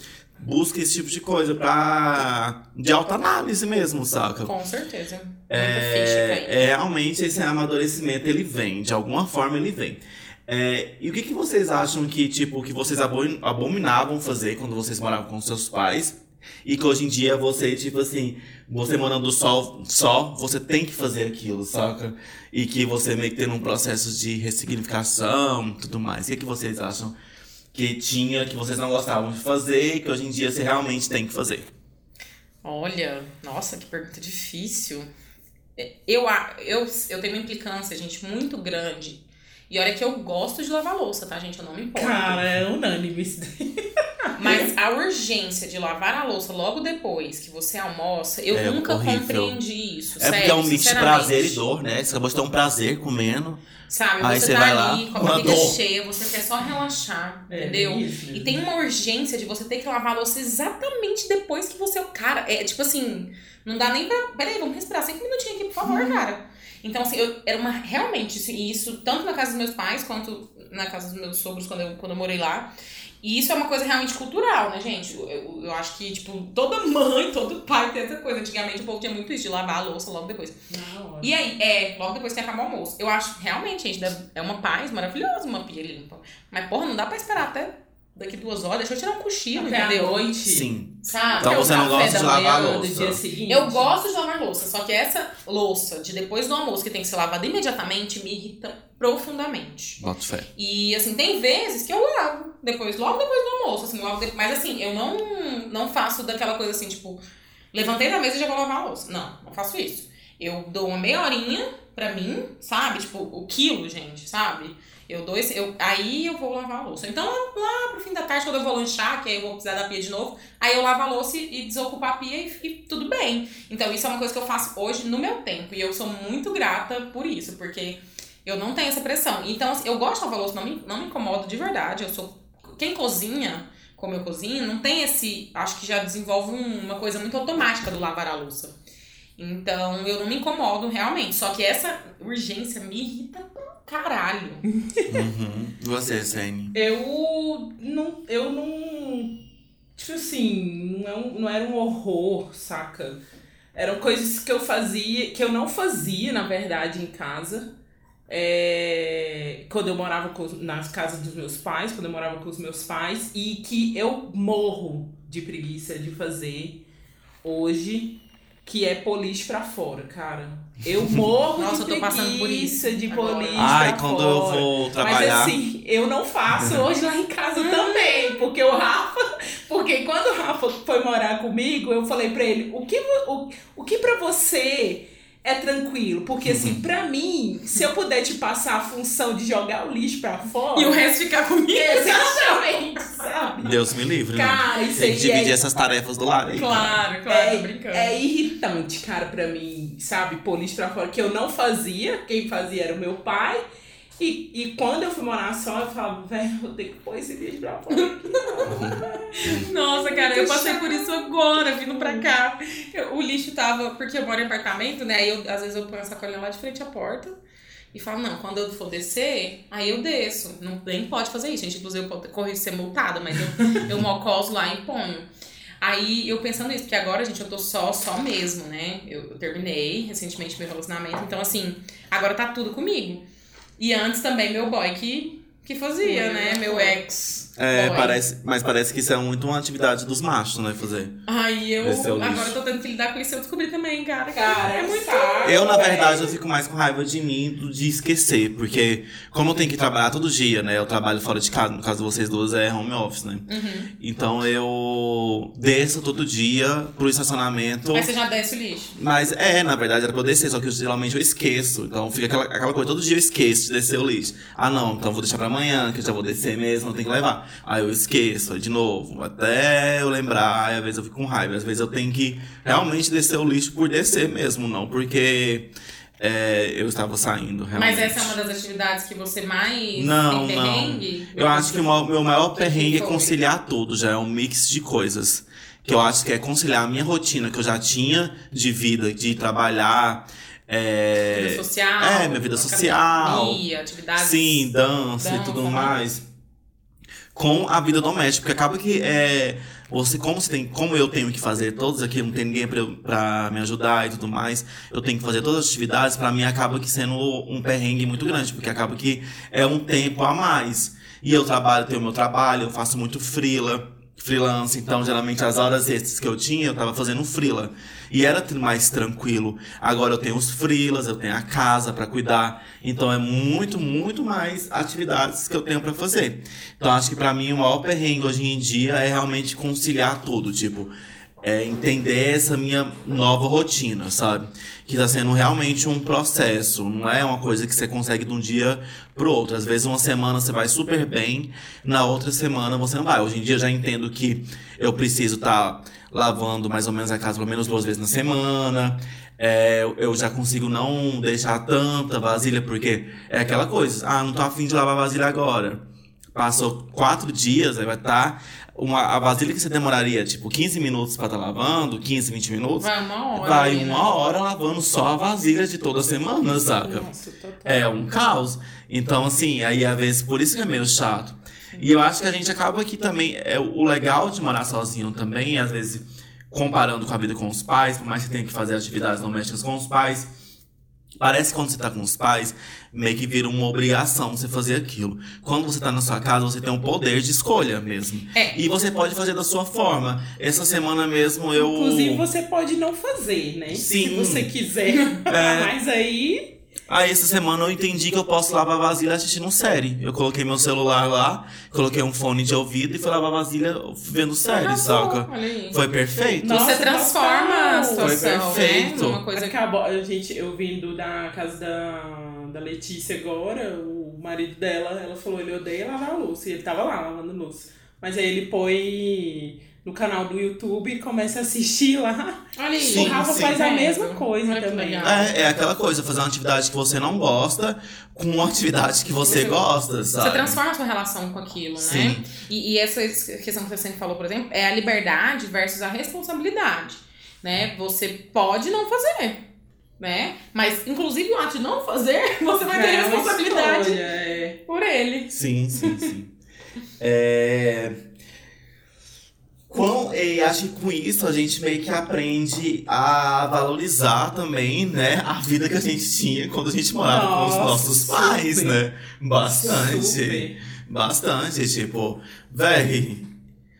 busca esse tipo de coisa pra. de autoanálise mesmo, saca? Com certeza. É, é, realmente esse amadurecimento ele vem, de alguma forma ele vem. É, e o que, que vocês acham que, tipo, que vocês abo- abominavam fazer quando vocês moravam com seus pais? E que hoje em dia você, tipo assim, você morando só, só, você tem que fazer aquilo, saca? E que você meio que tem um processo de ressignificação e tudo mais. O que, que vocês acham que tinha, que vocês não gostavam de fazer e que hoje em dia você realmente tem que fazer? Olha, nossa, que pergunta difícil. É, Eu, eu, eu tenho uma implicância, gente, muito grande. E olha que eu gosto de lavar louça, tá, gente? Eu não me importo. Cara, é unânime isso daí. Mas a urgência de lavar a louça logo depois que você almoça, eu É nunca horrível. compreendi isso. É sério, porque é um mix de prazer e dor, né? Você acabou de ter um prazer comendo. Sabe, Aí você você tá vai lá, ali com a barriga dor. cheia, você quer só relaxar, É, entendeu? isso. E tem uma urgência de você ter que lavar a louça exatamente depois que você. Cara, é tipo assim, não dá nem pra. Peraí, vamos respirar cinco minutinhos aqui, por favor, Uhum. cara. Então, assim, eu, era uma. Realmente, isso, e isso tanto na casa dos meus pais quanto na casa dos meus sogros quando eu, quando eu morei lá. E isso é uma coisa realmente cultural, né, gente? Eu, eu, eu acho que, tipo, toda mãe, todo pai tem essa coisa. Antigamente o povo tinha muito isso de lavar a louça logo depois. Hora. E aí, é, logo depois que acaba o almoço. Eu acho, realmente, gente, é uma paz maravilhosa uma pia limpa. Mas, porra, não dá pra esperar até daqui duas horas. Deixa eu tirar um cochilo, Até à entendeu? noite. Sim. Sabe? Então você não gosta de lavar manhã louça. Do dia seguinte. Eu gosto de lavar louça, só que essa louça de depois do almoço que tem que ser lavada imediatamente me irrita profundamente. Boto fé. E assim, tem vezes que eu lavo depois, logo depois do almoço, assim, logo de- mas assim, eu não não faço daquela coisa assim, tipo, levantei da mesa e já vou lavar a louça. Não, não faço isso. Eu dou uma meia horinha pra mim, sabe? Tipo, o quilo, gente, sabe? Eu dou esse. Eu, aí eu vou lavar a louça. Então, lá pro fim da tarde, quando eu vou lanchar, que aí eu vou precisar da pia de novo, aí eu lavo a louça e, desocupo a pia e, e tudo bem. Então, isso é uma coisa que eu faço hoje no meu tempo. E eu sou muito grata por isso, porque eu não tenho essa pressão. Então, assim, eu gosto de lavar a louça, não me, não me incomodo de verdade. Eu sou. Quem cozinha, como eu cozinho, não tem esse. Acho que já desenvolve um- uma coisa muito automática do lavar a louça. Então, eu não me incomodo realmente. Só que essa urgência me irrita caralho. Uhum. E você, Sene? Eu não. Eu não. Tipo assim, não, é um- não era um horror, saca? Eram coisas que eu fazia, que eu não fazia, na verdade, em casa. É, quando eu morava com, nas casas dos meus pais, quando eu morava com os meus pais, e que eu morro de preguiça de fazer hoje, que é lixo pra fora, cara. Eu morro Nossa, de eu tô passando por isso de lixo Ai, pra quando fora. eu vou Mas trabalhar. assim, eu não faço hoje lá em casa também, porque o Rafa, porque quando o Rafa foi morar comigo, eu falei pra ele, o que o, o que para você é tranquilo? Porque assim, pra mim, se eu puder te passar a função de jogar o lixo pra fora, E o resto ficar comigo. exatamente, sabe? Deus me livre, né? Cara, isso Tem aí dividir é essas tarefas do lado aí. Claro, claro, tô é, brincando. é irritante, cara, pra mim, sabe? Pôr lixo pra fora, que eu não fazia, quem fazia era o meu pai. E, e quando eu fui morar só, eu falava, velho, eu tenho que pôr esse lixo pra fora aqui. Nossa, cara, eu passei por isso agora, vindo pra cá. Eu- o lixo tava. Porque eu moro em apartamento, né? Aí eu, às vezes eu ponho a sacolinha lá de frente à porta e falo, não, quando eu for descer, aí eu desço. Não, nem pode fazer isso, gente. Inclusive, eu correr ser multada, mas eu, eu mocoso lá e ponho. Aí eu pensando nisso, porque agora, gente, eu tô só, só mesmo, né? Eu, eu terminei recentemente meu relacionamento, então assim, agora tá tudo comigo. E antes também meu boy que, que fazia, né? Meu ex. É, boy. parece, mas parece que isso é muito uma atividade dos machos, né? Fazer. Ai, eu é o lixo. agora eu tô tendo que lidar com isso, eu descobri também, cara. Cara, é muito. saco, Eu, na verdade, eu fico mais com raiva de mim do de esquecer, porque como eu tenho que trabalhar todo dia, né? Eu trabalho fora de casa, no caso de vocês duas é home office, né? Uhum. Então eu desço todo dia pro estacionamento. Aí você já desce o lixo. Mas é, na verdade, era pra eu descer, só que eu, geralmente eu esqueço. Então fica aquela, aquela coisa, todo dia eu esqueço de descer o lixo. Ah, não, então vou deixar pra amanhã, que eu já vou descer mesmo, não tem que levar. Aí eu esqueço, de novo, até eu lembrar, aí às vezes eu fico com raiva. Às vezes eu tenho que realmente descer o lixo por descer mesmo, não porque é, eu estava saindo, realmente. Mas essa é uma das atividades que você mais Não, tem não. perrengue? Eu acho que o meu, meu maior perrengue é conciliar tudo, já é um mix de coisas. Que eu acho que é conciliar a minha rotina que eu já tinha de vida, de trabalhar. É, Vida social. é, minha vida social. Academia, atividades. Sim, dança, e dança, tudo né? mais. Com a vida doméstica. Porque acaba que é, Você, como, você tem, como eu tenho que fazer todos aqui, não tem ninguém pra me ajudar e tudo mais, eu tenho que fazer todas as atividades, pra mim acaba que sendo um perrengue muito grande, porque acaba que é um tempo a mais. E eu trabalho, tenho meu trabalho, eu faço muito freela, freelance, então geralmente as horas extras que eu tinha, eu tava fazendo freela. E era mais tranquilo. Agora eu tenho os freelas, eu tenho a casa pra cuidar. Então é muito, muito mais atividades que eu tenho pra fazer. Então acho que pra mim o maior perrengue hoje em dia é realmente conciliar tudo, tipo, é entender essa minha nova rotina, sabe? Que tá sendo realmente um processo, não é uma coisa que você consegue de um dia pro outro. Às vezes uma semana você vai super bem, na outra semana você não vai. Hoje em dia eu já entendo que eu preciso estar lavando mais ou menos a casa pelo menos duas vezes na semana. É, eu já consigo não deixar tanta vasilha, porque é aquela coisa, ah, não tô afim de lavar vasilha agora. Passou quatro dias, aí vai estar. Uma, a vasilha que você demoraria, tipo, 15 minutos pra estar lavando, 15, 20 minutos, Vai uma hora. vai ali, né? uma hora lavando só a vasilha de toda semana, saca? Nossa. É um caos. Então, assim, aí às vezes por isso que é meio chato. E eu acho que a gente acaba aqui também. É, o legal de morar sozinho também, às vezes, comparando com a vida com os pais, por mais que você tenha que fazer atividades domésticas com os pais. Parece que quando você tá com os pais, meio que vira uma obrigação você fazer aquilo. Quando você tá na sua casa, você tem um poder de escolha mesmo. É. E você pode fazer da sua forma. Essa semana mesmo eu. Inclusive, você pode não fazer, né? Se Sim. você quiser. É. Mas aí. Aí essa semana eu entendi que eu posso lavar vasilha assistindo série. Eu coloquei meu celular lá, coloquei um fone de ouvido e fui lavar vasilha vendo série, Arrasou, saca? Olha aí. Foi perfeito? Nossa, Você transforma a total. Foi situação, perfeito. né? Numa coisa que Acabou, a gente, eu vindo da casa da, da Letícia agora, o marido dela, ela falou, ele odeia lavar a louça. E ele tava lá lavando louça. Mas aí ele põe no canal do YouTube e começa a assistir lá. Olha aí. Sim, o Rafa sim. faz a mesma coisa Olha também. É, é aquela coisa, fazer uma atividade que você não gosta com uma atividade que você, Você- gosta, sabe? Você transforma a sua relação com aquilo, né? Sim. E, e essa questão que você sempre falou, por exemplo, é a liberdade versus a responsabilidade, né? Você pode não fazer, né? Mas, inclusive, o ato de não fazer, você vai ter É responsabilidade é. por ele. Sim, sim, sim. é... Com, e acho que com isso a gente meio que aprende a valorizar também, né, a vida que a gente tinha quando a gente morava com os Nossa, nossos pais, super. né? Bastante. Super. Bastante, tipo, véi.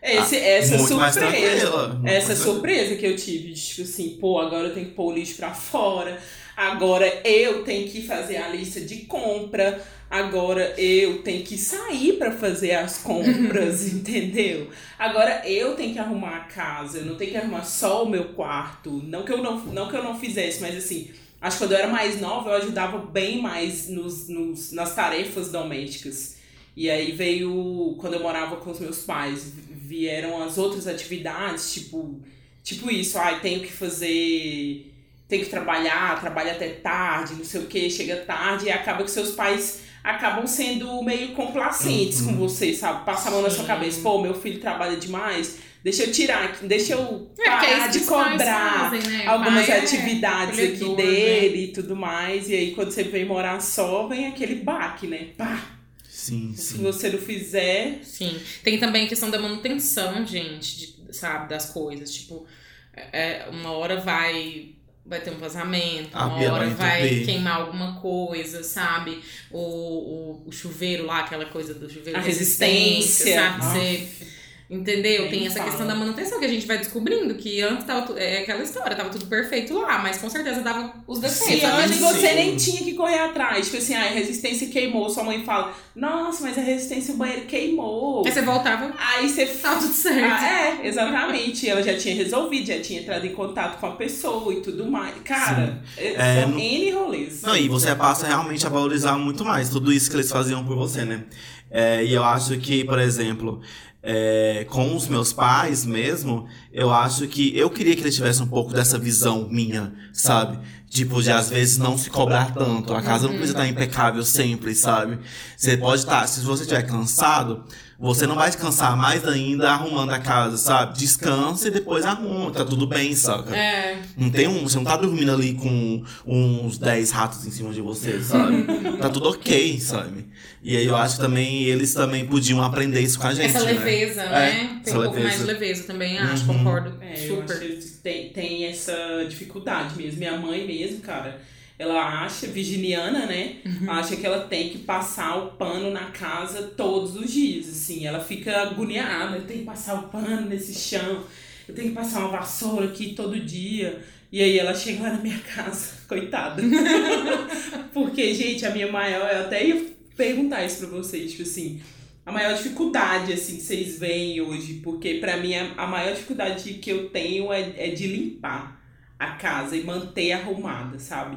Esse, essa Ah, muito mais surpresa. muito Essa surpresa que eu tive, tipo assim, pô, agora eu tenho que pôr o lixo pra fora, agora eu tenho que fazer a lista de compra, agora eu tenho que sair pra fazer as compras, entendeu? Agora eu tenho que arrumar a casa, eu não tenho que arrumar só o meu quarto. Não que eu não, não, que eu não fizesse, mas assim, acho que quando eu era mais nova eu ajudava bem mais nos, nos, nas tarefas domésticas. E aí veio, quando eu morava com os meus pais, vieram as outras atividades, tipo, tipo isso, ai, tenho que fazer, tenho que trabalhar, trabalha até tarde, não sei o que, chega tarde, e acaba que seus pais acabam sendo meio complacentes Uhum. com você, sabe? Passa a mão na sua cabeça, pô, meu filho trabalha demais, deixa eu tirar aqui, deixa eu É, é parar que de cobrar fazem, né? algumas Pai é atividades aqui colhedor, né? dele e tudo mais, e aí quando você vem morar só, vem aquele baque, né? Pá, Sim, se sim. você não fizer, Sim. Tem também a questão da manutenção, gente, de- sabe, das coisas. Tipo, é, uma hora vai. Vai ter um vazamento, A uma hora vai entupir. queimar alguma coisa, sabe? O, o, o chuveiro lá, aquela coisa do chuveiro A resistência, resistência. sabe? Nossa. Você, entendeu? Tem essa fala. questão da manutenção que a gente vai descobrindo que antes tava é aquela história, tava tudo perfeito lá, mas com certeza dava os defeitos. Se antes você sim. nem tinha que correr atrás. Tipo assim, ah, a resistência queimou. Sua mãe fala, nossa, mas a resistência do banheiro queimou. Aí você voltava, Aí você tava tudo certo. Ah, é, exatamente. Ela já tinha resolvido, já tinha entrado em contato com a pessoa e tudo mais. Cara, é, É, são no- N rolês. Não, e você passa realmente a valorizar muito mais tudo isso que eles faziam por você, né? É, e eu acho que, por exemplo, é, com os meus pais mesmo, eu acho que eu queria que eles tivessem um pouco dessa visão minha, sabe? Tipo, de às vezes não se cobrar tanto. A casa não precisa estar impecável sempre, sabe? Você pode estar, se você estiver cansado, você não vai descansar mais ainda arrumando a casa, sabe? Descansa e depois arruma, tá tudo bem, saca? É. Não tem um, você não tá dormindo ali com uns 10 ratos em cima de você, sabe? tá tudo ok, sabe? E aí eu acho que também eles também podiam aprender isso com a gente. Essa né? leveza, É, né? Tem essa um pouco mais de leveza. leveza também, acho, Uhum. concordo. É, eu acho super. têm, têm essa dificuldade mesmo. Minha mãe mesmo, cara, ela acha, virginiana, né? Uhum. Acha que ela tem que passar o pano na casa todos os dias, assim. Ela fica agoniada, eu tenho que passar o pano nesse chão, eu tenho que passar uma vassoura aqui todo dia. E aí ela chega lá na minha casa, coitada. Porque, gente, a minha maior, eu até ia perguntar isso pra vocês, tipo assim, a maior dificuldade, assim, que vocês veem hoje, porque pra mim a, a maior dificuldade que eu tenho é, é de limpar a casa e manter arrumada, sabe?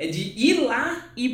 É de ir lá e,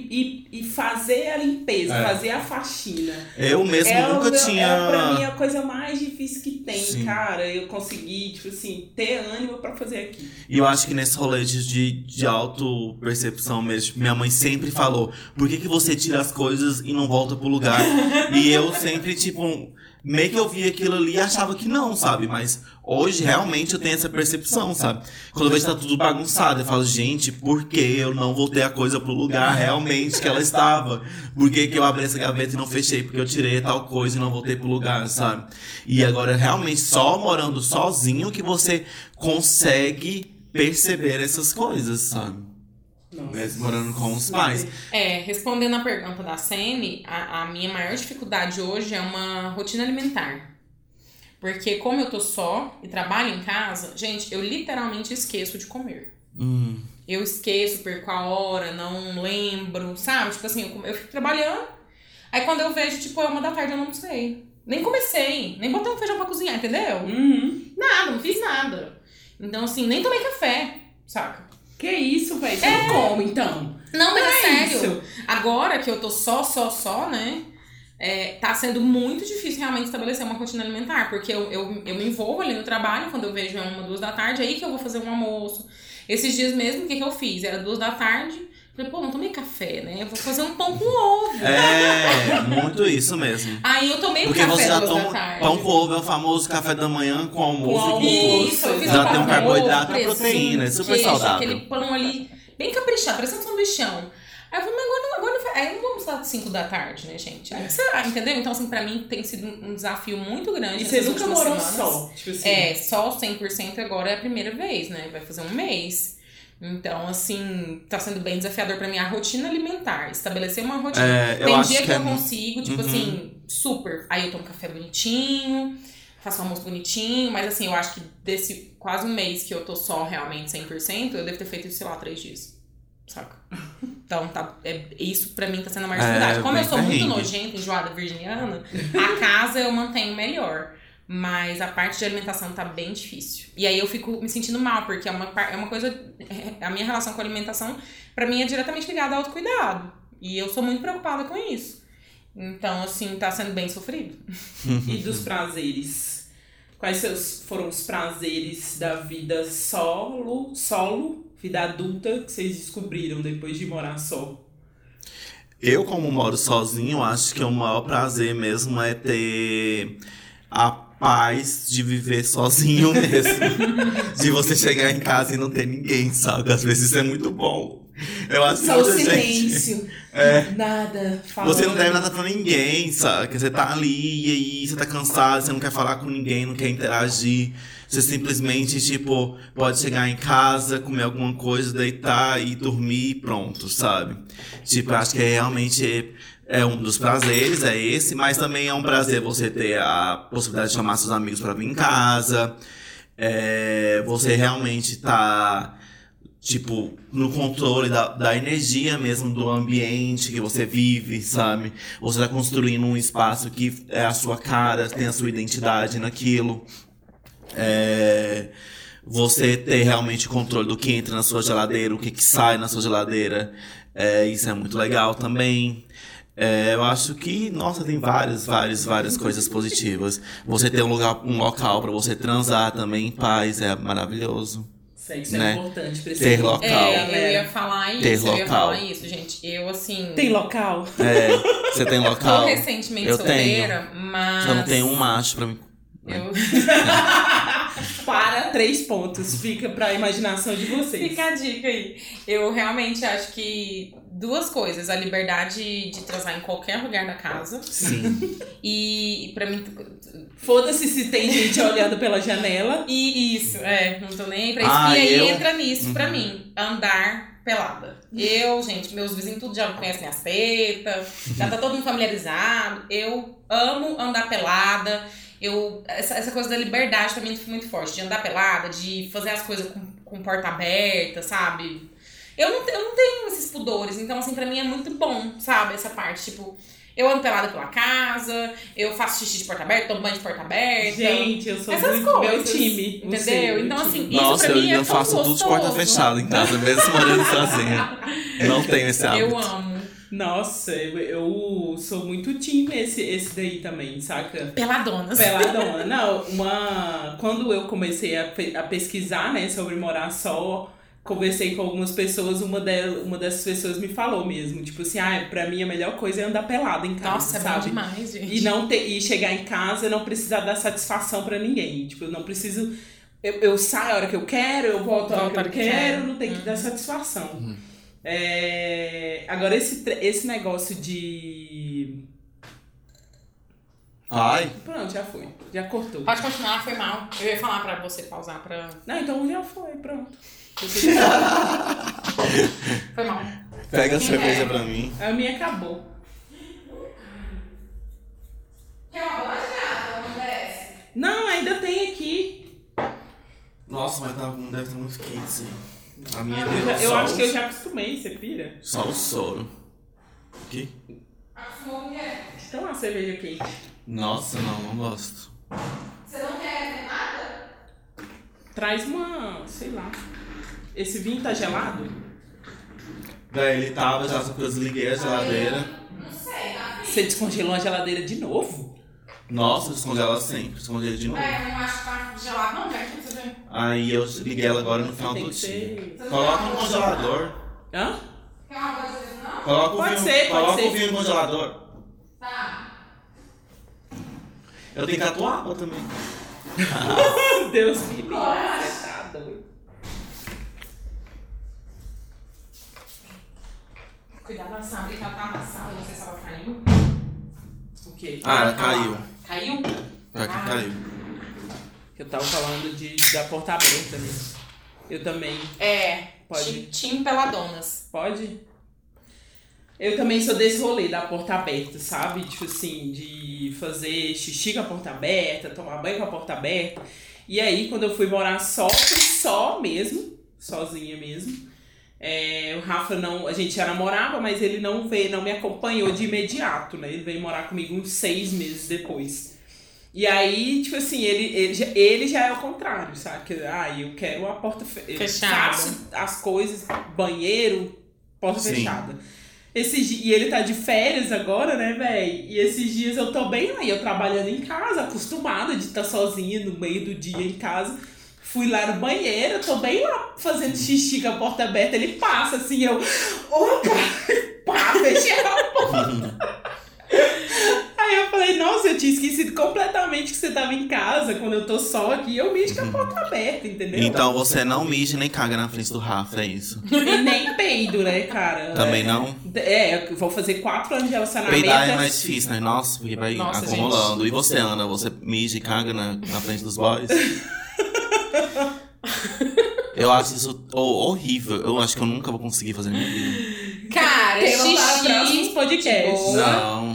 e, e fazer a limpeza, É. fazer a faxina. Eu mesmo é nunca meu- tinha. É pra mim a coisa mais difícil que tem, Sim. cara. Eu consegui, tipo assim, ter ânimo pra fazer aqui. E eu acho que nesse rolê de, de, auto-percepção mesmo, minha mãe sempre falou: por que, que você tira as coisas e não volta pro lugar? e eu sempre, tipo, meio que eu via aquilo ali e achava que não, sabe? Mas hoje realmente eu tenho essa percepção, sabe? Quando eu vejo tá tudo bagunçado, eu falo: gente, por que eu não voltei a coisa pro lugar realmente que ela estava? Por que, que eu abri essa gaveta e não fechei? Porque eu tirei tal coisa e não voltei pro lugar, sabe? E agora, realmente, só morando sozinho que você consegue perceber essas coisas, sabe? Nossa. Mesmo morando com os pais. É, respondendo a pergunta da Sene, a, a minha maior dificuldade hoje é uma rotina alimentar. Porque como eu tô só e trabalho em casa, gente, eu literalmente esqueço de comer. Hum, Eu esqueço, perco a hora, não lembro, sabe? Tipo assim, eu, eu fico trabalhando, aí quando eu vejo, tipo, é uma da tarde, eu não sei. Nem comecei, nem botei um feijão pra cozinhar, entendeu? Uhum. Nada, não fiz nada. Então, assim, nem tomei café, saca? Que isso, velho? Você não come, então? Não, mas é, É sério. isso. Agora que eu tô só, só, só, né? É, tá sendo muito difícil realmente estabelecer uma rotina alimentar, porque eu, eu, eu me envolvo ali no trabalho, quando eu vejo é uma, duas da tarde, aí que eu vou fazer um almoço. Esses dias mesmo, o que, que eu fiz? Era duas da tarde, falei, pô, não tomei café, né? Eu vou fazer um pão com ovo. é, muito isso mesmo. Aí eu tomei Porque um café você já toma tarde. pão com ovo, é o famoso café da manhã com almoço Com e. Isso, eu fiz Já um tem um carboidrato, ovo, proteína, é super queijo, saudável. Aquele pão ali, bem caprichado, parecendo um sanduichão. Aí eu falei, mas agora não, agora não faz. Aí eu não vou almoçar às 5 da tarde, né, gente? Aí você, ah, entendeu? Então, assim, pra mim tem sido um desafio muito grande. E você nunca morou semanas. só? Tipo assim. É, só 100% agora é a primeira vez, né? Vai fazer um mês. Então, assim, tá sendo bem desafiador pra mim a rotina alimentar. Estabelecer uma rotina. É, Tem dia que que, é eu consigo, tipo Uhum. assim, super. Aí eu tomo café bonitinho, faço um almoço bonitinho, mas assim, eu acho que desse quase um mês que eu tô só realmente 100%, eu devo ter feito, sei lá, três dias. Saca? Então, tá, é, isso pra mim tá sendo a maior É, dificuldade. Como eu sou muito nojenta, enjoada, virginiana, a casa eu mantenho melhor. Mas a parte de alimentação tá bem difícil. E aí eu fico me sentindo mal, porque é uma, é uma coisa. A minha relação com a alimentação, pra mim, é diretamente ligada ao autocuidado. E eu sou muito preocupada com isso. Então, assim, tá sendo bem sofrido. E dos prazeres? Quais seus foram os prazeres da vida solo, solo, vida adulta, que vocês descobriram depois de morar só? Eu, como moro sozinho, acho que o maior prazer mesmo é ter a paz de viver sozinho mesmo. de você chegar em casa e não ter ninguém, sabe? Às vezes isso é muito bom. Eu acho que Só o muita gente. silêncio. É. Nada. Falando. Você não deve nada pra ninguém, sabe? Você tá ali e aí você tá cansado, você não quer falar com ninguém, não quer interagir. Você simplesmente, tipo, pode chegar em casa, comer alguma coisa, deitar e dormir e pronto, sabe? Tipo, acho que é realmente é um dos prazeres, é esse, mas também é um prazer você ter a possibilidade de chamar seus amigos pra vir em casa. É, você realmente tá tipo, no controle da, da energia mesmo do ambiente que você vive, sabe? Você tá construindo um espaço que é a sua cara, tem a sua identidade naquilo. É, você ter realmente controle do que entra na sua geladeira, o que, que sai na sua geladeira. É, isso é muito legal também. É, eu acho que, nossa, tem várias, várias, várias coisas positivas. Você ter um lugar, um local pra você transar também em paz é maravilhoso. Sexo Né? é importante pra esse Ter local. É, eu ia falar isso, Ter eu ia local. falar isso, gente. Eu, assim. Tem local? É, você tem Tô local? recentemente Eu solteira, mas. Eu não tenho um macho pra mim. Eu... Para três pontos. Fica pra imaginação de vocês. Fica a dica aí. Eu realmente acho que duas coisas. A liberdade de transar em qualquer lugar da casa. Sim. E, pra mim. Foda-se se tem gente olhando pela janela. E isso, é, não tô nem aí pra isso. Ah, e aí eu- entra nisso pra Uhum. mim, andar pelada. Eu, gente, meus vizinhos tudo já conhecem minhas tetas, já tá todo mundo familiarizado. Eu amo andar pelada. Eu, essa, essa coisa da liberdade pra mim é muito forte. De andar pelada, de fazer as coisas com, com porta aberta, sabe? Eu não, eu não tenho esses pudores, então assim, pra mim é muito bom, sabe? Essa parte, tipo, eu ando pelada pela casa, eu faço xixi de porta aberta, tomo banho de porta aberta. Gente, eu sou Essas muito meu coisas, time. entendeu? Meu Então, time. assim, Isso Nossa, pra eu, mim é eu tão faço tudo de porta gostoso. fechada em casa, mesmo morando sozinha. Não tenho esse hábito. Eu amo. Nossa, eu, eu sou muito time esse, esse daí também, saca? Peladonas. Peladona. Não, uma. Quando eu comecei a, a pesquisar, né, sobre morar só, conversei com algumas pessoas, uma, del, uma dessas pessoas me falou mesmo. Tipo assim, ah, pra mim a melhor coisa é andar pelada em casa. Nossa, é bom sabe? demais, gente. E não ter, e chegar em casa e não precisar dar satisfação pra ninguém. Tipo, eu não preciso. Eu, eu saio a hora que eu quero, eu volto a hora que eu quero, quer. não tem que dar satisfação. É, agora, esse, esse negócio de. Ai, Pronto, já foi. Já cortou. Pode continuar, foi mal. Eu ia falar pra você pausar pra. Não, então já foi, pronto. Foi mal. pega a cerveja é? pra mim. A minha acabou. Quer uma bolacha? Não merece. Não, ainda tem aqui. Nossa, mas tá, deve estar muito quente, sim. A minha Eu, deu já- eu só acho que eu já acostumei, você pira? Só o soro. O quê? Então uma cerveja quente. Nossa, não, não gosto. Você não quer nada? Traz uma, sei lá. Esse vinho tá gelado? Daí ele tava já, só que eu desliguei a geladeira. Não sei, tá? Você descongelou a geladeira de novo? Nossa, descongela sempre, descongelei de novo. É, eu não acho que tá gelado, não, velho. Aí eu liguei ela agora no final do que dia. Coloca no congelador. Hã? Coloca o Pode vinho, ser, pode coloca ser. o vinho no congelador. Tá. Eu tenho catuaba também. Deus me livre, você tá doido. Cuidado na que ela tá amassada, não sei se ela caiu. O quê? Ah, ela caiu. Caiu? Que Ah. caiu. Eu tava falando de, da porta aberta mesmo. Eu também. É. Pode. Tim, tim Peladonas. Pode? Eu também sou desse rolê da porta aberta, sabe? Tipo assim, de fazer xixi com a porta aberta, tomar banho com a porta aberta. E aí, quando eu fui morar só, fui só mesmo, sozinha mesmo. É, o Rafa não. A gente já namorava, mas ele não veio, não me acompanhou de imediato, né? Ele veio morar comigo uns seis meses depois. E aí, tipo assim, ele, ele, já, ele já é o contrário, sabe? Que, ah, eu quero a porta Fechada. faço as coisas, banheiro, porta Sim. fechada. Esses, e ele tá de férias agora, né, véi? E esses dias eu tô bem lá, e eu trabalhando em casa, acostumada de estar sozinha no meio do dia em casa. Fui lá no banheiro, tô bem lá fazendo xixi com a porta aberta, ele passa assim, eu. Opa! Pá, fechei a porta. Aí eu falei, nossa, eu tinha esquecido completamente que você tava em casa, quando eu tô só aqui, eu mijo com a porta aberta, entendeu? Então você não mija nem caga na frente do Rafa, é isso. E nem peido, né, cara? Também É. não? É, eu vou fazer quatro anos de relacionamento. Peidar é mais difícil, né? Nossa, porque vai Nossa, acumulando. E você, Ana? Você mija e caga na, na frente dos boys? Eu acho isso oh, horrível. Eu acho que eu nunca vou conseguir fazer minha vida. Cara, Tema para próximos xixi. podcasts. Não.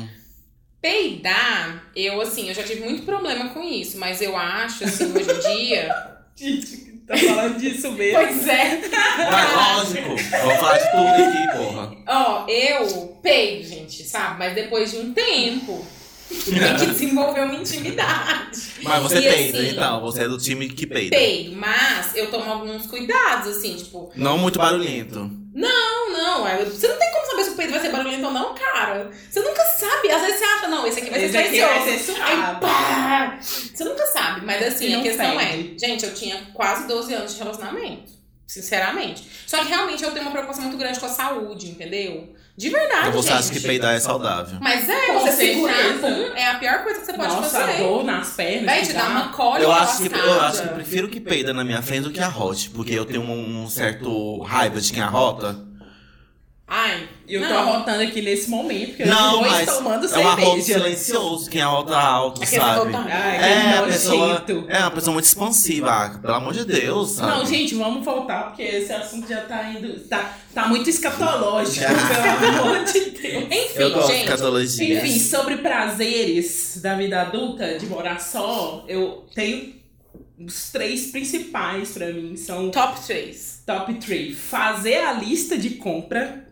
Peidar, eu assim, eu já tive muito problema com isso, mas eu acho, assim, hoje em dia. Gente, tá falando disso mesmo. pois é. Mas lógico. Vou falar de tudo aqui, porra. Ó, eu peido, gente, sabe? Mas depois de um tempo, tem que desenvolver uma intimidade. Mas você E peida, assim, então. Você é do time que peida. Peido, mas eu tomo alguns cuidados, assim, tipo, Não muito barulhento. Não, não, é- você não tem como saber se o peido vai ser barulhento ou não, cara. Você nunca sabe. Às vezes você acha, não, esse aqui vai ser Esse aqui vai silencioso. ser Aí, pá! Você nunca sabe, mas assim, a questão fede. é, gente, eu tinha quase 12 anos de relacionamento. Sinceramente. Só que realmente eu tenho uma preocupação muito grande com a saúde, entendeu? De verdade, Então você gente. acha que peidar é saudável? Mas é, Com você segurar certeza. pum, é a pior coisa que você pode Nossa, fazer. dor nas pernas. Vai te dar uma cólica Eu acho, que, eu acho que prefiro que peida na minha frente do que arrote. Porque eu tenho um, um certo raiva de quem arrota. Ai, Eu tô não. arrotando aqui nesse momento, porque Não, eu mas estou tomando é um arroto cerveja. silencioso. Quem arrota alto, Aquele sabe? Ai, É, a pessoa, é uma pessoa muito expansiva, ah, pelo amor de Deus, sabe? Não, gente, vamos voltar, porque esse assunto já tá indo. Tá, tá muito escatológico, pelo amor de Deus. Enfim, eu gosto de gente. Enfim, sobre prazeres da vida adulta, de morar só, eu tenho os três principais pra mim. São Top 3. top 3. Fazer a lista de compra.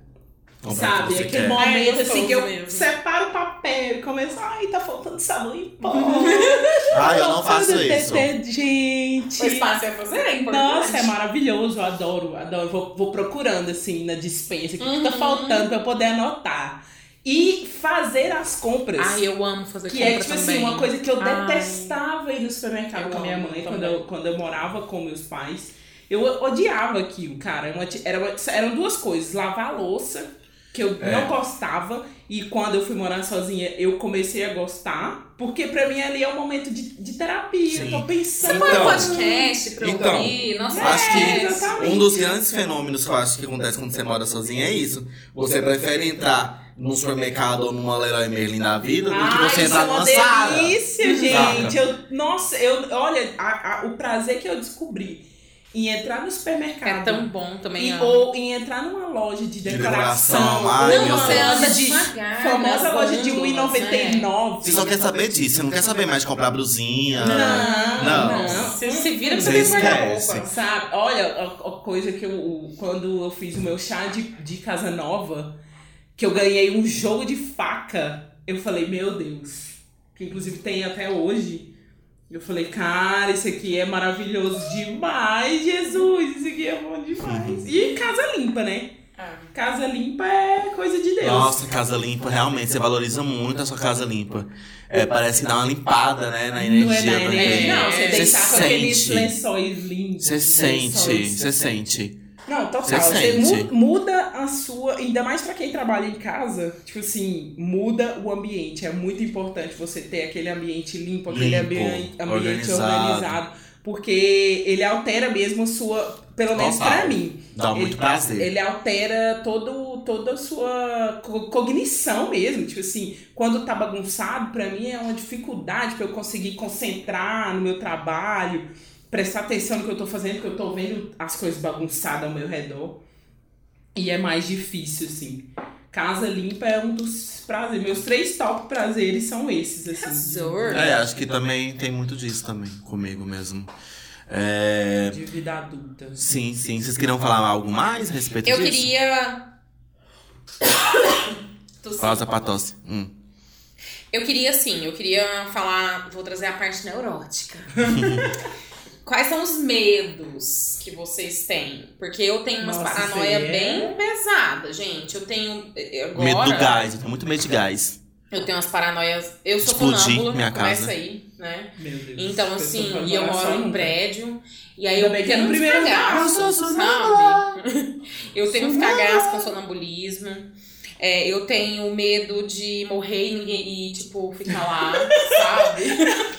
Que Sabe? Aquele quer. momento É assim que eu mesmo. separo o papel e começo, ai, tá faltando sabão em pó. Ah, eu não faço isso. detergente. O espaço é fazer, é importante. Nossa, é maravilhoso, eu adoro, adoro. Vou, vou procurando assim na dispensa o que, que tá Uhum. faltando pra eu poder anotar. E fazer as compras. Ai, eu amo fazer que compra é tipo também. assim, uma coisa que eu Ai. detestava ir no supermercado Eu com a minha mãe também. quando eu, quando eu morava com meus pais. Eu odiava aquilo, cara. Uma- Era uma- eram duas coisas: lavar a louça, que eu É. não gostava, e quando eu fui morar sozinha, eu comecei a gostar, porque pra mim ali é um momento de, de terapia. Sim. Eu tô pensando. Um Então, podcast pra então, ouvir. Nossa, Acho que É, um dos grandes fenômenos que eu acho que acontece quando você mora sozinho é isso. Você prefere entrar num supermercado ou numa Leroy Merlin da vida do que Ai, você isso entrar é uma numa sala. delícia, gente. Eu, nossa, eu, olha, a- a- o prazer que eu descobri em entrar no supermercado. É tão bom também. E, ou em entrar numa loja de decoração. decoração, ai, uma você anda de devagar. famosa loja de gôndolas, R$1,99. Você só quer saber disso, você não quer saber mais de comprar blusinha. Não, Não. não. Você se vira pra Você você guardar roupa. Sabe? Olha, a, a coisa que eu. Quando eu fiz o meu chá de, de casa nova, que eu ganhei um jogo de faca, eu falei, meu Deus. Que inclusive tem até hoje. Eu falei, cara, isso aqui é maravilhoso demais, Jesus. Isso aqui é bom demais. E casa limpa, né? Ah. Casa limpa é coisa de Deus. Nossa, casa limpa, realmente, você valoriza muito a sua casa limpa. É, parece que dá uma limpada, né, na energia não é na também. energia, não. Você Você deitar com aqueles sente. lençóis limpos. Você sente, você sente. Não, total. Você Você, muda a sua. Ainda mais pra quem trabalha em casa, tipo assim, muda o ambiente. É muito importante você ter aquele ambiente limpo, aquele Limpo, ambiente, ambiente organizado. organizado. Porque ele altera mesmo a sua. Pelo menos Total. pra mim. Dá muito ele, prazer. Ele altera todo, toda a sua co- cognição mesmo. Tipo assim, quando tá bagunçado, pra mim é uma dificuldade pra eu conseguir concentrar no meu trabalho, prestar atenção no que eu tô fazendo, porque eu tô vendo as coisas bagunçadas ao meu redor. E é mais difícil, assim. Casa limpa é um dos prazeres. Meus três top prazeres são esses, assim. Arrasou. É, acho que também tem muito disso também, comigo mesmo. É, De vida adulta. sim, sim. Vocês queriam falar algo mais a respeito Eu disso? queria. Tossi. Pausa pra tosse. Hum. Eu queria, sim, eu queria falar. Vou trazer a parte neurótica. Quais são os medos que vocês têm? Porque eu tenho umas Nossa, paranoia é- bem pesadas, gente. Eu tenho. eh, Agora, Medo do gás, eu tenho muito medo de gás. Eu tenho umas paranoias. Eu sou Explodir sonâmbula, minha começa casa. aí, né? Meu Deus. Então, assim, e eu moro em prédio. E aí eu tenho no uns primeiro cagaços, andar. Eu sou sabe? Eu tenho uns cagaços com sonambulismo. É, eu tenho medo de morrer e, ninguém- e, tipo, ficar lá, sabe?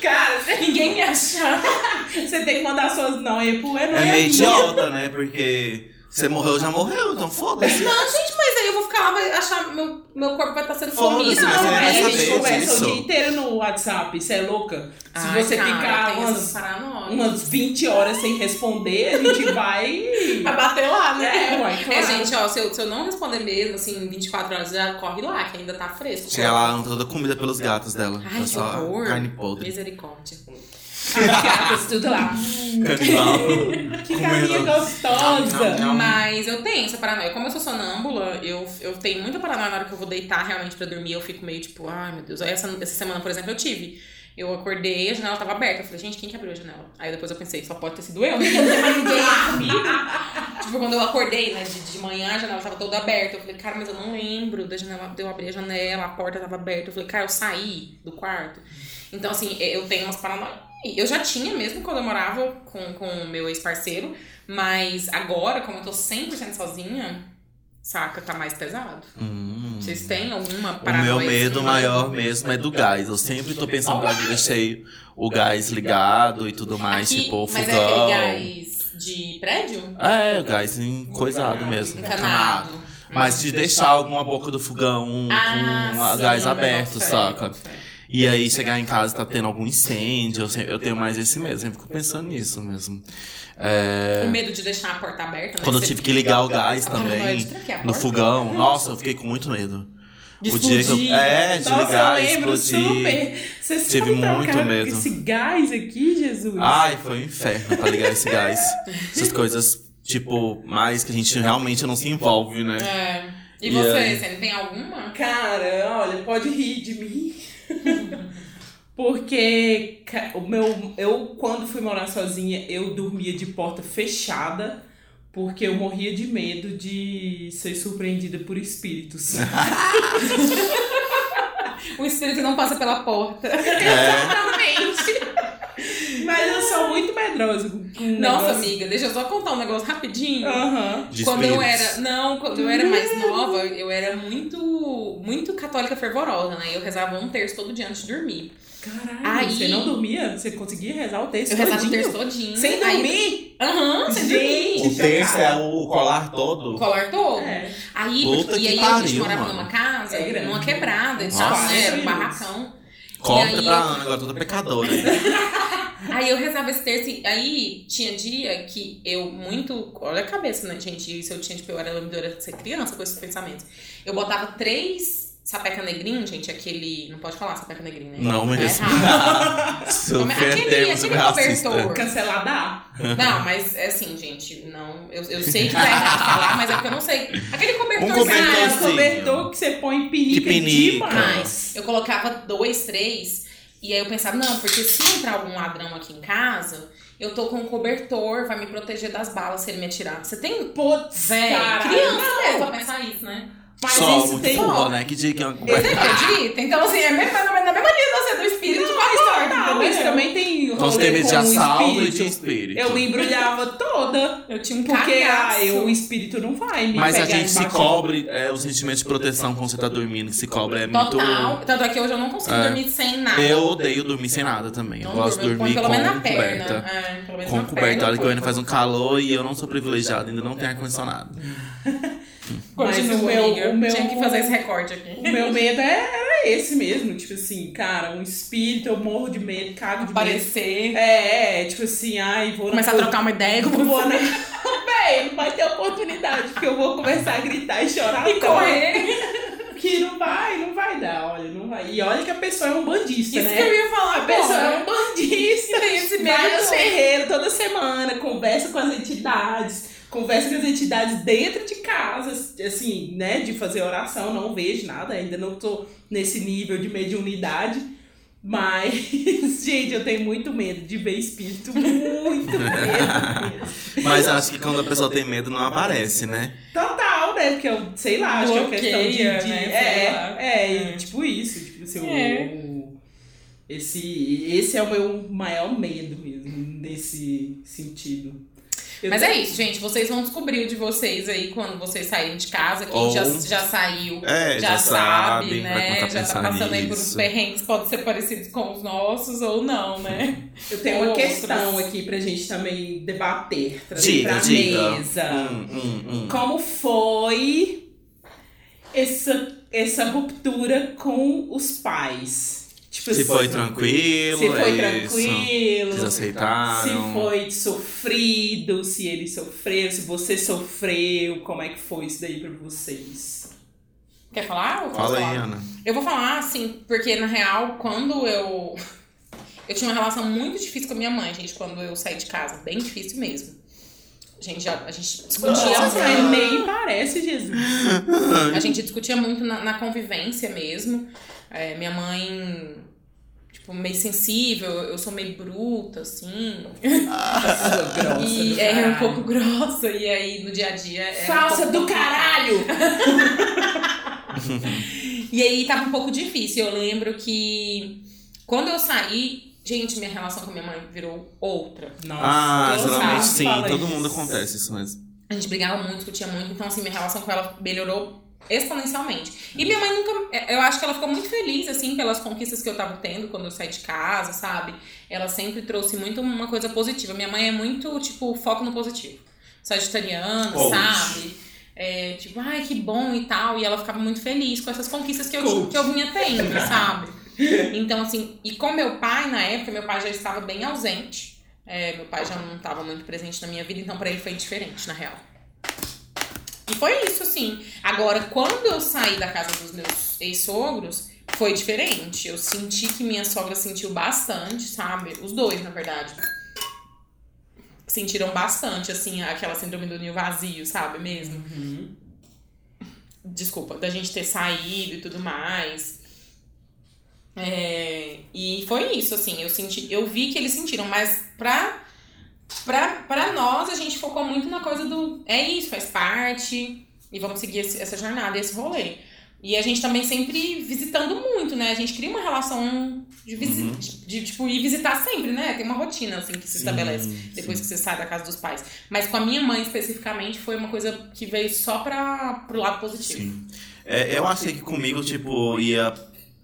Cara, ninguém me achar. você tem que mandar suas noias pro É meio idiota, né? Porque você morreu, já morreu, então foda-se. Não, gente, mas aí eu vou ficar lá, vai achar meu, meu corpo vai estar sendo Foda-se, comido. mas você Não, vai é, a saber gente conversa disso. o dia inteiro no WhatsApp, você é louca? Se Ai, você cara, ficar tem essas umas, paranoias. umas 20 horas sem responder, a gente vai. Vai bater lá, É, né? uai, É, claro. gente, ó, se eu, se eu não responder mesmo, assim, em 24 horas, já corre lá, que ainda tá fresco. Chega lá, toda comida pelos gatos dela. Ai, É que só horror. carne podre. Misericórdia. As tudo lá. Canibal. Que carinha gostosa. Não. Mas eu tenho essa paranoia. Como eu sou sonâmbula, eu, eu tenho muita paranoia na hora que eu vou deitar realmente pra dormir. Eu fico meio tipo, ai meu Deus. Essa, essa semana, por exemplo, eu tive. Eu acordei, a janela tava aberta. Eu falei, gente, quem que abriu a janela? Aí depois eu pensei, só pode ter sido eu, né? Não tem mais ninguém comigo. tipo, quando eu acordei, né, de, de manhã, a janela tava toda aberta. Eu falei, cara, mas eu não lembro da janela, de eu abrir a janela, a porta tava aberta. Eu falei, cara, eu saí do quarto. Então, assim, eu tenho umas paranoias Eu já tinha mesmo quando eu morava com o com o meu ex-parceiro, mas agora, como eu tô 100% sozinha, saca, tá mais pesado. Hum. Vocês têm alguma O paranoia? meu medo assim? maior mesmo é do gás. Eu sempre tô pensando que eu deixei o gás ligado e tudo mais, Aqui, tipo, mas fogão. é aquele gás de prédio? É, o gás em coisado mesmo. Encanado. Mas de deixar alguma boca do fogão Ah, com sim, gás aberto, saca? fé. E aí chegar em casa e tá tendo algum incêndio, eu, sempre- eu tenho mais esse medo, eu sempre fico pensando nisso mesmo. É, O medo de deixar a porta aberta, né? quando eu tive que ligar o gás também no fogão, nossa, eu fiquei com muito medo. De O dia que eu- explodir. é, de Nossa, ligar, eu lembro explodir. super. Você Tive muito medo. Esse gás aqui, Jesus. Ai, foi um inferno pra ligar esse gás. Essas coisas, tipo, mais que a gente realmente não se envolve, né? É. E E você, aí? você tem alguma? Cara, olha, pode rir de mim. Porque o meu, eu, quando fui morar sozinha, eu dormia de porta fechada. Porque eu morria de medo de ser surpreendida por espíritos. O espírito não passa pela porta. É, Exatamente. Mas eu sou muito medrosa com Nossa, negócio. amiga, deixa eu só contar um negócio rapidinho. De quando eu era. Não, quando eu era mais nova, eu era muito, muito católica fervorosa, né? Eu rezava um terço todo dia antes de dormir. Caralho, Aí- você não dormia? Você conseguia rezar o texto Eu rezava todinho? terço todinho. Sem dormir? Aham, sem dormir. O terço é o colar todo. O colar todo. É. Aí, Puta e que aí a gente pariu, morava mano. numa casa, É numa quebrada e Nossa. tal, né? Era um barracão. E aí pra eu- Ana, agora toda pecadora. Aí eu rezava esse terço, e aí tinha dia que eu muito. Olha a cabeça, né, gente? Isso eu tinha, tipo, eu era lembradora de ser criança com esses pensamentos. Eu botava três sapeca negrinho, gente, aquele. Não pode falar sapeca negrinho, né? Não É errado. Sofrer Aquele- aquele cobertor. Cancelada? Não, mas é assim, gente, não. Eu, eu sei que tá errado falar, mas é porque eu não sei. Aquele cobertor Um cobertorzinho. Ah, é cobertor que você põe pinica, Que pinica. demais. Eu colocava dois, três, e aí eu pensava, não, porque se entrar algum ladrão aqui em casa, eu tô com um cobertor, vai me proteger das balas se ele me atirar. Você tem. Putz, caralho, criança não. mesmo pra pensar isso, né? Mas Só isso tem... burra, né? Que dia que é uma Você conversa. acredita? Então, assim, é mesmo, na mesma linha você do espírito com a história, Não, mas também tem Então você rolê tem medo de assalto e espírito. de espírito. Eu me embrulhava toda. Eu tinha um Porque ah, o espírito não vai me Mas a gente se cobre, é, o sentimento de proteção quando você tá dormindo, que se cobre é muito. Total. Tanto é que hoje eu não consigo É. dormir sem nada. Eu odeio dormir sem nada também. Eu Não gosto de eu dormir com pelo menos na perna. coberta. É, Com coberta. Olha que o Goiânia faz um calor e eu não sou privilegiado, ainda não tenho ar-condicionado. Mas Continua, o meu- amiga. o meu- Tinha que fazer esse recorte aqui. O meu medo é- era esse mesmo. Tipo assim, cara, um espírito, eu morro de medo, cago de medo. Aparecer. É, é, tipo assim, ai, vou Começar a na trocar uma ideia com Vou na... Véi, não vai ter oportunidade, porque eu vou começar a gritar e chorar. E correr. Que não vai, não vai dar, olha, não vai. E olha que a pessoa é um bandista, Isso né? que eu ia falar, A pessoa é um bandista. Tem esse medo Vai também. terreiro toda semana, conversa com as entidades, conversa com as entidades dentro de casa, assim, né? De fazer oração, não vejo nada, ainda não tô nesse nível de mediunidade. Mas, gente, eu tenho muito medo de ver espírito, muito medo mesmo. Mas acho que quando a pessoa tem medo, não aparece, né? Total, né? Porque eu, sei lá, acho que é uma questão de. De- né? É, é, É. tipo isso. Tipo, assim, o- É. esse, esse é o meu maior medo mesmo, nesse sentido. Eu Mas é isso, gente. Vocês vão descobrir o de vocês aí quando vocês saírem de casa. Quem Ou- já, já saiu, É, já, já sabe, sabe, né? Já tá passando aí por uns nisso. perrengues, pode ser parecidos com os nossos ou não, né? Eu tenho uma Outros. questão aqui pra gente também debater, trazer Diga, pra diga. mesa. Hum, hum, hum. Como foi essa, essa ruptura com os pais? Tipo Se assim, foi tranquilo, Se foi é tranquilo. Vocês aceitaram. Se foi sofrido, se ele sofreu, se você sofreu, como é que foi isso daí pra vocês? Quer falar? Fala aí, falar? Ana. Eu vou falar, assim, porque na real, quando eu. Eu tinha uma relação muito difícil com a minha mãe, gente, quando eu saí de casa. Bem difícil mesmo. A gente, já, a gente discutia Nossa, muito. nem parece Jesus. A gente discutia muito na, na convivência mesmo. É, minha mãe, tipo, meio sensível, eu sou meio bruta, assim. Nossa, grossa e do é um pouco grossa, e aí no dia a dia. um Falsa pouco do caralho! E aí tava um pouco difícil. Eu lembro que quando eu saí, Gente, minha relação com minha mãe virou outra. Nossa, Ah, todo geralmente mundo sim, fala todo isso. mundo acontece isso mesmo. A gente brigava muito, discutia muito, então assim, minha relação com ela melhorou exponencialmente. E minha mãe nunca. Eu acho que ela ficou muito feliz, assim, pelas conquistas que eu tava tendo quando eu saí de casa, sabe? Ela sempre trouxe muito uma coisa positiva. Minha mãe é muito, tipo, foco no positivo. Sagitariano, Coach. sabe? É, tipo, ai, que bom e tal. E ela ficava muito feliz com essas conquistas que eu, Coach. que eu vinha tendo, sabe? Então, assim, e com meu pai, na época, meu pai já estava bem ausente. É, meu pai já não estava muito presente na minha vida, então pra ele foi diferente, na real. E foi isso, assim. Agora, quando eu saí da casa dos meus ex-sogros, foi diferente. Eu senti que minha sogra sentiu bastante, sabe? Os dois, na verdade. Sentiram bastante, assim, aquela síndrome do ninho vazio, sabe mesmo? Uhum. desculpa, da gente ter saído e tudo mais. É, e foi isso, assim, eu senti, eu vi que eles sentiram, mas pra, pra, pra nós a gente focou muito na coisa do é isso, faz parte, e vamos seguir esse- essa jornada, esse rolê. E a gente também sempre visitando muito, né? A gente cria uma relação de, visi Uhum. de, de, tipo, ir visitar sempre, né? Tem uma rotina, assim, que se Sim, estabelece depois sim. que você sai da casa dos pais. Mas com a minha mãe, especificamente, foi uma coisa que veio só pra, pro lado positivo. Sim. É, eu achei que comigo, tipo, ia,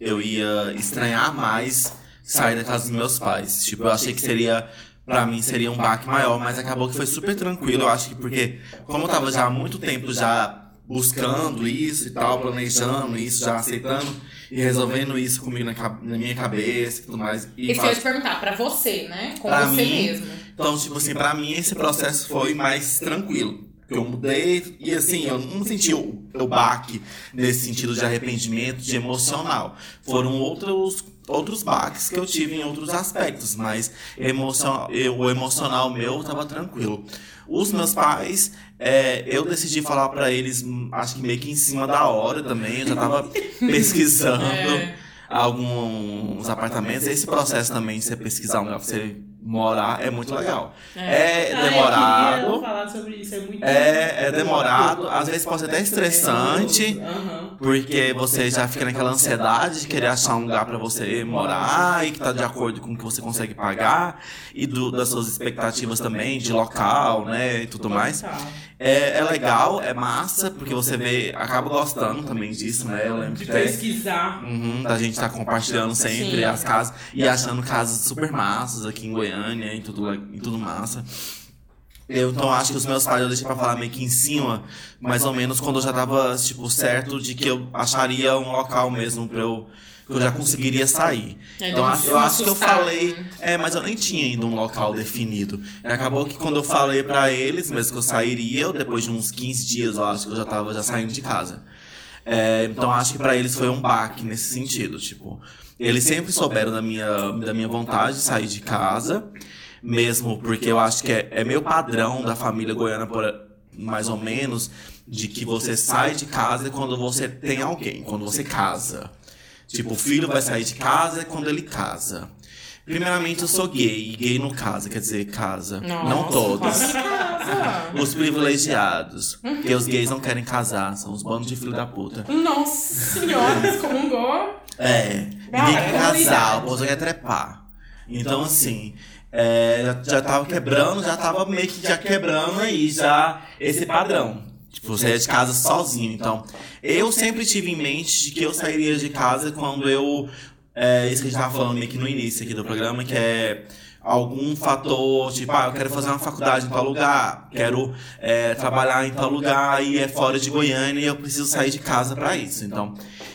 eu ia estranhar mais sair da casa dos meus pais. Tipo, eu achei que seria, pra mim, seria um baque maior, mas acabou que foi super tranquilo. Eu acho que porque, como eu tava já há muito tempo já buscando isso e tal, planejando isso, já aceitando e resolvendo isso comigo na, na minha cabeça e tudo mais. E Isso que eu te perguntar, pra você, né? Com Pra você mim, mesmo. então, tipo assim, pra mim esse processo foi mais tranquilo. Porque eu mudei e assim, eu não senti o, o baque nesse sentido de arrependimento, de emocional. Foram outros, outros baques que eu tive em outros aspectos, mas emoção, eu, o emocional meu tava tranquilo. Os meus pais, é, eu decidi falar pra eles, acho que meio que em cima da hora também, eu já tava pesquisando É. alguns apartamentos. Esse processo também de você pesquisar um lugar pra você morar é muito legal. É, Ah, eu demorado. queria falar sobre isso, é muito É, é demorado, às vezes pode ser até estressante, porque você já fica naquela ansiedade de querer achar um lugar pra você morar e que tá de acordo com o que você consegue pagar e do- das suas expectativas também de local, né, e tudo mais. É, é legal, é massa, porque você vê, acaba gostando também disso, né? Eu lembro De pesquisar. Uhum, da gente tá compartilhando sempre Sim. as casas e achando casas super massas aqui em Goiânia e tudo, e tudo massa. Eu então acho que os meus pais eu deixei pra falar meio que em cima, mais ou menos quando eu já tava, tipo, certo de que eu acharia um local mesmo pra eu. Que eu já conseguiria sair. É, Então eu uma acho que eu falei. né? É, mas eu nem tinha ainda um local definido. E acabou que quando eu falei pra eles, mesmo que eu sairia, eu, depois de uns 15 dias, eu acho que eu já tava já saindo de casa. É, então acho que pra eles foi um baque nesse sentido, tipo, eles sempre souberam da minha, da minha vontade de sair de casa, mesmo porque eu acho que é, é meio padrão da família goiana, por, mais ou menos, de que você sai de casa quando você tem alguém, quando você casa. Tipo, o filho vai sair de casa quando ele casa. Primeiramente, eu sou gay, e gay não casa, quer dizer, casa. não Nossa, todos. quase casa. Os privilegiados. Porque os gays não querem casar, são os bandos de filho da puta. Nossa senhora, excomungou. É, ninguém é quer casar, comunidade. o povo quer trepar. Então, assim, é, já, já tava quebrando, já tava meio que já quebrando aí, já esse padrão. Tipo, você sair de casa sozinho. Então, eu sempre tive em mente de que eu sairia de casa quando eu. É isso que a gente tava falando que no início aqui do programa, que é algum fator, tipo, ah, eu quero fazer uma faculdade em tal lugar, quero é, trabalhar em tal lugar e é fora de Goiânia e eu preciso sair de casa pra isso. Então,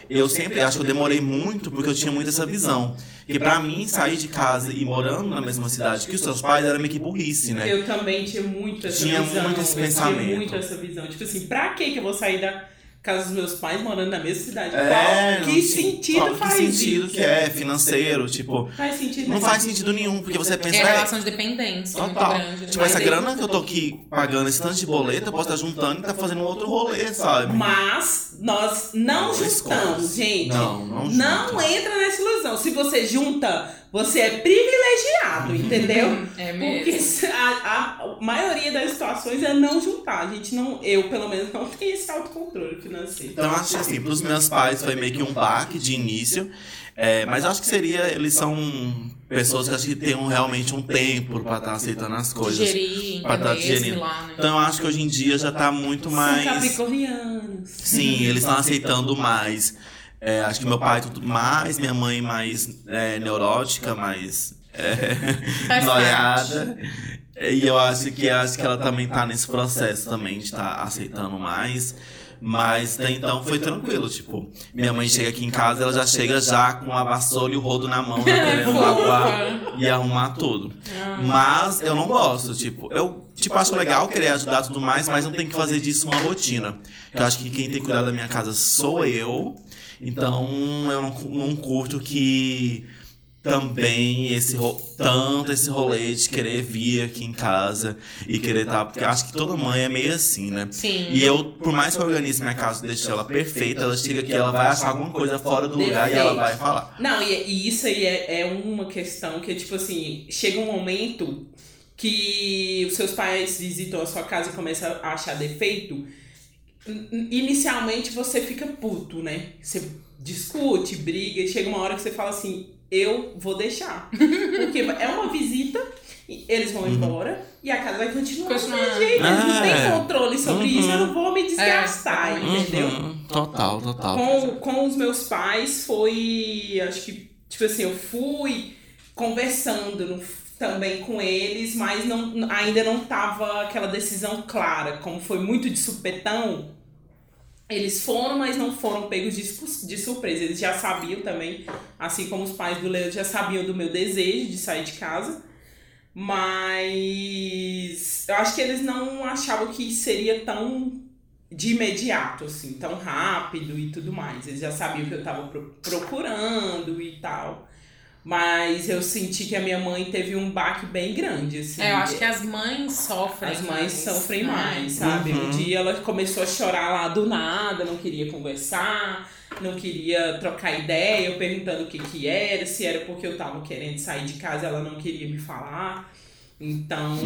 eu sempre acho que eu demorei muito porque eu tinha muito essa visão. Que pra mim, sair de casa e morando na mesma cidade que os seus pais era meio que burrice, né? Eu também tinha muito essa Tinha visão. muito esse eu pensamento. Tinha muito essa visão. Tipo assim, pra que que eu vou sair da casa dos meus pais morando na mesma cidade? É, Qual, que tinha- sentido qual- faz que sentido isso? que é financeiro, tipo, Faz sentido não faz sentido nenhum, porque você pensa, É é, relação de dependência muito Total. grande. né? Tipo, essa grana que eu tô aqui pagando esse tanto de boleto, eu posso estar juntando e tá fazendo outro rolê, sabe? Mas nós não, Não juntamos, gente. Não, não Não entra nessa ilusão. Se você junta, você é privilegiado, entendeu? É Porque mesmo. se- a, a maioria das situações é não juntar. A gente não, eu pelo menos não tenho esse autocontrole financeiro. Então, acho que assim, pros meus pais foi meio que um baque de início. É, mas acho que seria, eles são pessoas que acho que têm um, realmente um tempo pra estar aceitando as coisas. Digerir, Pra tá entender, digerindo. né? Então eu acho que hoje em dia já tá muito São mais. capricornianos. Sim, eles estão aceitando mais. É, acho que meu pai tudo mais, minha mãe mais é, neurótica, mais é, noiada. E eu acho que acho que ela também tá nesse processo também de estar aceitando mais. Mas até então foi tranquilo, tipo, minha mãe chega aqui em casa, ela já chega já com a vassoura e o rodo na mão, já querendo Fofa. lavar e arrumar tudo. Mas eu não gosto, tipo, eu tipo, acho legal querer ajudar e tudo mais, mas não tem que fazer disso uma rotina. Eu acho que quem tem que cuidar da minha casa sou eu. Então eu não, não curto que também esse tanto esse rolê de querer vir aqui em casa e querer estar, porque eu acho que toda mãe é meio assim, né? Sim. E eu, por mais que eu organize minha casa e deixe ela perfeita, ela chega aqui, ela vai achar alguma coisa fora do lugar e ela vai falar. Não, e, e isso aí é, é uma questão que, tipo assim, chega um momento que os seus pais visitam a sua casa e começam a achar defeito. in- Inicialmente você fica puto, né? Você discute, briga, e chega uma hora que você fala assim: eu vou deixar. Porque é uma visita, e eles vão embora e a casa vai continuar do Continuar. mesmo jeito. Eles não têm É. controle sobre Uhum. isso, eu não vou me desgastar, É. entendeu? Uhum, total, total. Com, com os meus pais foi. Acho que, tipo assim, eu fui conversando no- também com eles, mas não, ainda não tava aquela decisão clara. Como foi muito de supetão, eles foram, mas não foram pegos de, de surpresa. Eles já sabiam também, assim como os pais do Leo já sabiam do meu desejo de sair de casa. Mas eu acho que eles não achavam que seria tão de imediato, assim, tão rápido e tudo mais. Eles já sabiam que eu tava pro- procurando e tal. Mas eu senti que a minha mãe teve um baque bem grande, assim. É, eu acho que as mães sofrem As mães mais, sofrem né? mais, sabe? Uhum. Um dia ela começou a chorar lá do nada, não queria conversar, não queria trocar ideia, eu perguntando o que que era, se era porque eu tava querendo sair de casa, ela não queria me falar. Então,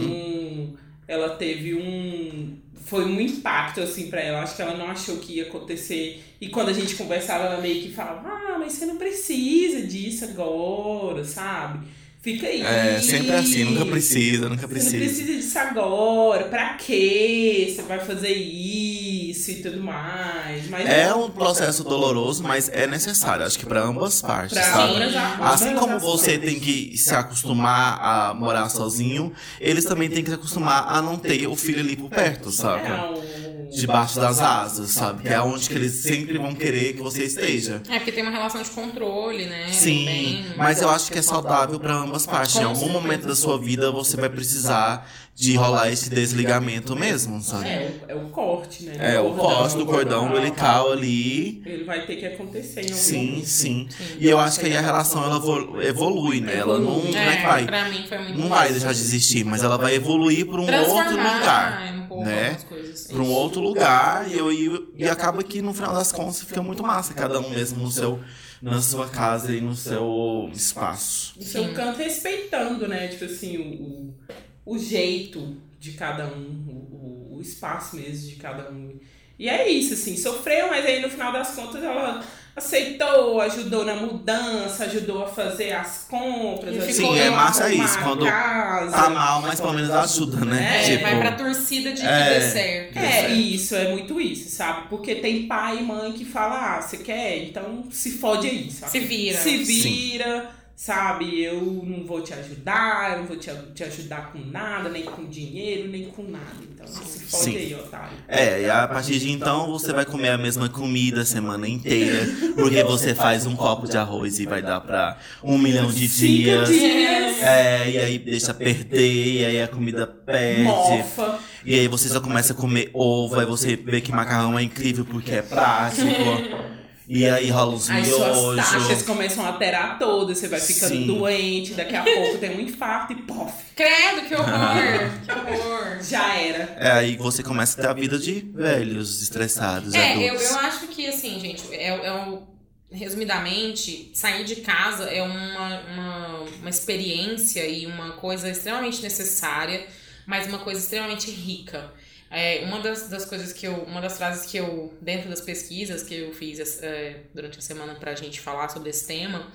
ela teve um foi um impacto assim pra ela. Acho que ela não achou que ia acontecer. E quando a gente conversava, ela meio que falava: "Ah, mas você não precisa disso agora, sabe? Fica aí". É, sempre assim, nunca precisa, nunca Você não precisa. precisa disso agora. Pra quê? Você vai fazer isso e tudo mais. Mas É um processo doloroso, mas é necessário, acho que pra ambas partes, pra sabe? ambas Assim como você tem que se acostumar a morar sozinho, eles também têm que se acostumar a não ter o filho ali por perto, sabe? É, um- Debaixo das asas, sabe? Que é onde que eles sempre vão querer que você esteja. É, porque tem uma relação de controle, né? Sim, Bem- mas eu acho que é saudável pra ambas partes. Em algum momento da sua vida você vai precisar de rolar esse desligamento mesmo, sabe? É, o, é o corte, né? É, o corte do cordão umbilical ali. Ele vai ter que acontecer em algum Sim, momento. sim. E eu acho que aí a relação ela vo- evolui, né? Ela não, não é que vai, pra mim foi muito não vai deixar de existir, mas ela vai evoluir para um outro lugar. Né? algumas coisas. Para um outro lugar, e, eu, e, e acaba que no final das contas fica muito massa, cada um mesmo no seu, na sua casa e no seu espaço. O seu Sim. canto respeitando, né? Tipo assim, o, o, o jeito de cada um, o, o- o espaço mesmo de cada um. E é isso, assim, sofreu, mas aí no final das contas ela aceitou, ajudou na mudança, ajudou a fazer as compras, ajudou ficou- Sim, é a massa isso, a quando casa. Tá mal, mas pelo menos ajuda, né? É, É, tipo, vai pra torcida de que é. dê certo. É, certo. isso, é muito isso, sabe? Porque tem pai e mãe que fala, ah, você quer? Então se fode aí, sabe? Se vira. Se vira, sabe? Eu não vou te ajudar, eu não vou te, te ajudar com nada, nem com dinheiro, nem com nada. Então se fode Sim. aí, otário. É, e a partir de então você vai comer a mesma comida a semana inteira, porque você faz um copo de arroz e vai dar pra um milhão de dias. É, e aí deixa perder, e aí a comida perde. Mofa. E aí você só começa a comer ovo, aí você vê que macarrão é incrível porque é prático. e aí rola os Aí suas miojos. taxas começam a alterar todas, você vai ficando Sim. doente, daqui a pouco tem um infarto e pof, Credo, que horror! que horror! já era. É aí você começa a ter a vida de velhos, estressados, É, eu, eu acho que, assim, gente, é, é um- resumidamente, sair de casa é uma, uma, uma experiência e uma coisa extremamente necessária, mas uma coisa extremamente rica. É, uma das, das coisas que eu. Uma das frases que eu. Dentro das pesquisas que eu fiz é, durante a semana pra gente falar sobre esse tema,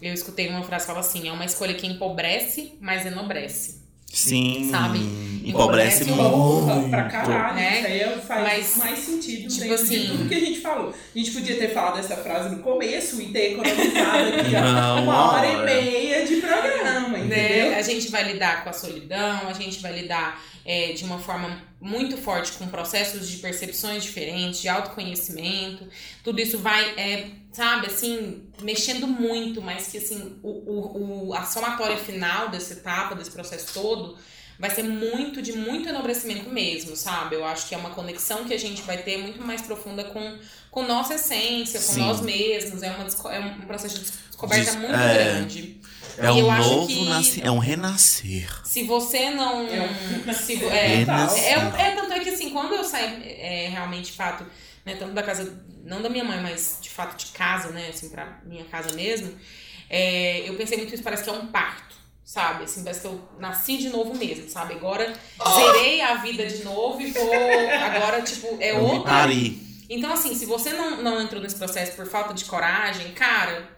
eu escutei uma frase que fala assim: é uma escolha que empobrece, mas enobrece. Sim. Sabe? Empobrece Empobrece muito. Pra caralho, né? isso aí é- faz Mas, mais sentido tipo dentro assim- de tudo que a gente falou. A gente podia ter falado essa frase no começo e ter economizado aqui ó, Não, uma hora hora. e meia A gente vai lidar com a solidão, a gente vai lidar é, de uma forma muito forte com processos de percepções diferentes, de autoconhecimento. Tudo isso vai, é, sabe, assim, mexendo muito, mas que assim, o, o, o- a somatória final dessa etapa, desse processo todo, vai ser muito de muito enobrecimento mesmo, sabe? Eu acho que é uma conexão que a gente vai ter muito mais profunda com, com nossa essência, com Sim. nós mesmos. É, uma, é um processo de descoberta Des- muito é. grande. É E eu um acho novo que- nasci... É um renascer. Se você não. É um- se, é, Renascer. é, é, tanto é que assim, quando eu saí é, realmente de fato, né, tanto da casa, não da minha mãe, mas de fato de casa, né, assim, pra minha casa mesmo, é, eu pensei muito isso, parece que é um parto, sabe? Assim, parece que eu nasci de novo mesmo, sabe? Agora zerei a vida de novo e vou. Agora, tipo, é Eu me outra. pari. Então, assim, se você não, não entrou nesse processo por falta de coragem, cara,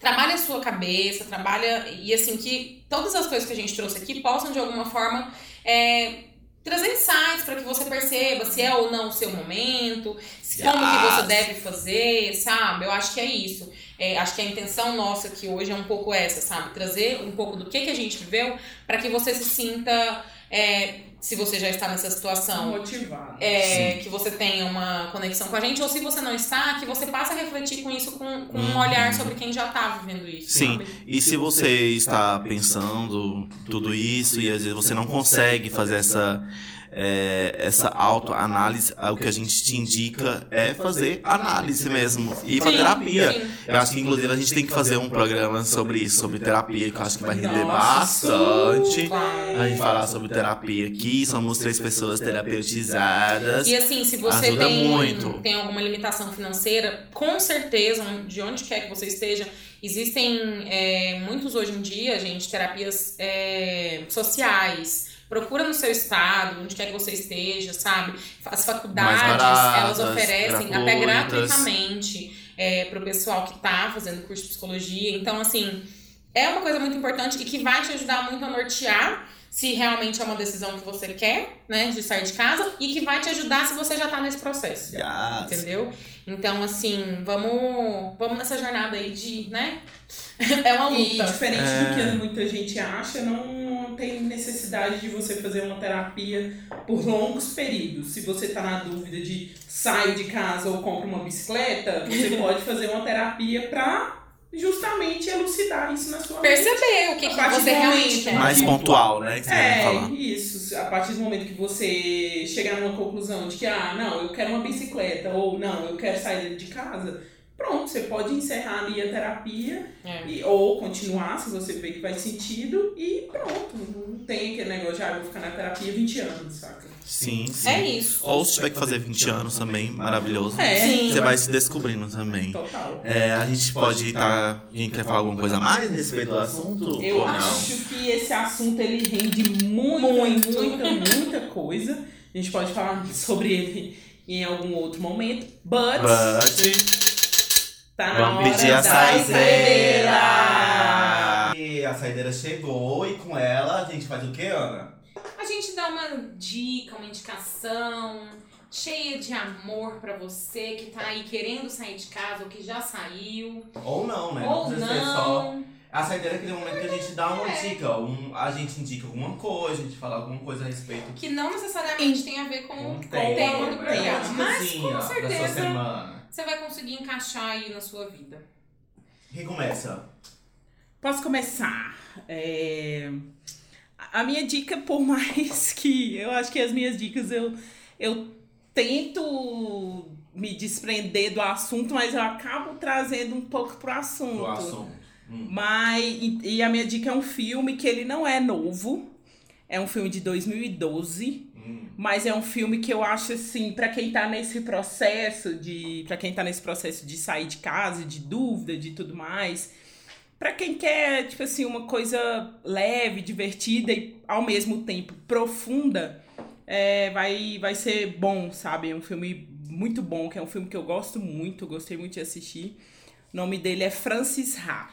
trabalha a sua cabeça, trabalha. E assim, que todas as coisas que a gente trouxe aqui possam, de alguma forma, é, trazer insights para que você perceba se é ou não o seu momento, se, como que você deve fazer, sabe? Eu acho que é isso. É, acho que a intenção nossa aqui hoje é um pouco essa, sabe? Trazer um pouco do que, que a gente viveu para que você se sinta. É, se você já está nessa situação, Motivado. é, que você tenha uma conexão com a gente, ou se você não está, que você passe a refletir com isso, com, com um Uhum. olhar sobre quem já está vivendo isso. Sim. sabe? E se você está pensando tudo isso e às vezes você não consegue fazer essa, é, essa autoanálise, o que a gente te indica é fazer análise mesmo. E ir pra Sim, terapia. sim. Eu acho que inclusive a gente tem que fazer um programa sobre isso, sobre terapia, que eu acho que vai render Nossa, bastante. A gente falar sobre terapia aqui, somos três pessoas terapeutizadas. E assim, se você tem, muito. tem alguma limitação financeira, com certeza, de onde quer que você esteja, existem é, muitos hoje em dia, gente, terapias é, sociais. Procura no seu estado, onde quer que você esteja, sabe? As faculdades, baratas, elas oferecem até gratuitamente é, pro pessoal que tá fazendo curso de psicologia. Então, assim, é uma coisa muito importante e que vai te ajudar muito a nortear se realmente é uma decisão que você quer, né, de sair de casa, e que vai te ajudar se você já tá nesse processo. Yes. Entendeu? Então, assim, vamos, vamos nessa jornada aí de, né? É uma E luta. diferente É. do que muita gente acha, não tem necessidade de você fazer uma terapia por longos períodos. Se você tá na dúvida de sair de casa ou compra uma bicicleta, você pode fazer uma terapia pra justamente elucidar isso na sua mente. Perceber o que, A que partir você do realmente momento quer. Mais pontual, né? É, falar. isso. A partir do momento que você chegar numa conclusão de que, ah, não, eu quero uma bicicleta, ou não, eu quero sair de casa, pronto, você pode encerrar ali a terapia, É. e, ou continuar, se você vê que faz sentido, e pronto. Não tem aquele negócio de, ah, eu vou ficar na terapia 20 anos, saca? Sim, sim. É isso. Ou se tiver que fazer 20 anos também, maravilhoso. É. Sim. Você vai se descobrindo também. Total. É, a gente pode estar. a gente quer falar alguma coisa a mais a respeito do assunto? Eu ou não? acho que esse assunto ele rende muita, Muito. muita, muita coisa. A gente pode falar sobre ele em algum outro momento. But, But, tá na vamos hora pedir a saideira! E a saideira chegou e com ela a gente faz o que, Ana? A gente dá uma dica, uma indicação cheia de amor pra você que tá aí querendo sair de casa ou que já saiu. Ou não, né? ou precisa ser só. não. A saideira é aquele momento que a gente dá uma É. dica. Um, a gente indica alguma coisa, a gente fala alguma coisa a respeito Que não necessariamente tem a ver com, o tema do né? programa. Uma Mas com da sua certeza semana. Você vai conseguir encaixar aí na sua vida. Quem começa? Posso começar? É, A minha dica, por mais que eu acho que as minhas dicas eu, eu tento me desprender do assunto, mas eu acabo trazendo um pouco pro assunto. O assunto. Hum. Mas, e, e a minha dica é um filme que ele não é novo. É um filme de 2012. Hum. Mas é um filme que eu acho assim, pra quem tá nesse processo de, para quem tá nesse processo de sair de casa, de dúvida, de tudo mais, Pra quem quer, tipo assim, uma coisa leve, divertida e ao mesmo tempo profunda, é, vai, vai ser bom, sabe? É um filme muito bom, que é um filme que eu gosto muito, gostei muito de assistir. O nome dele é Francis Ha.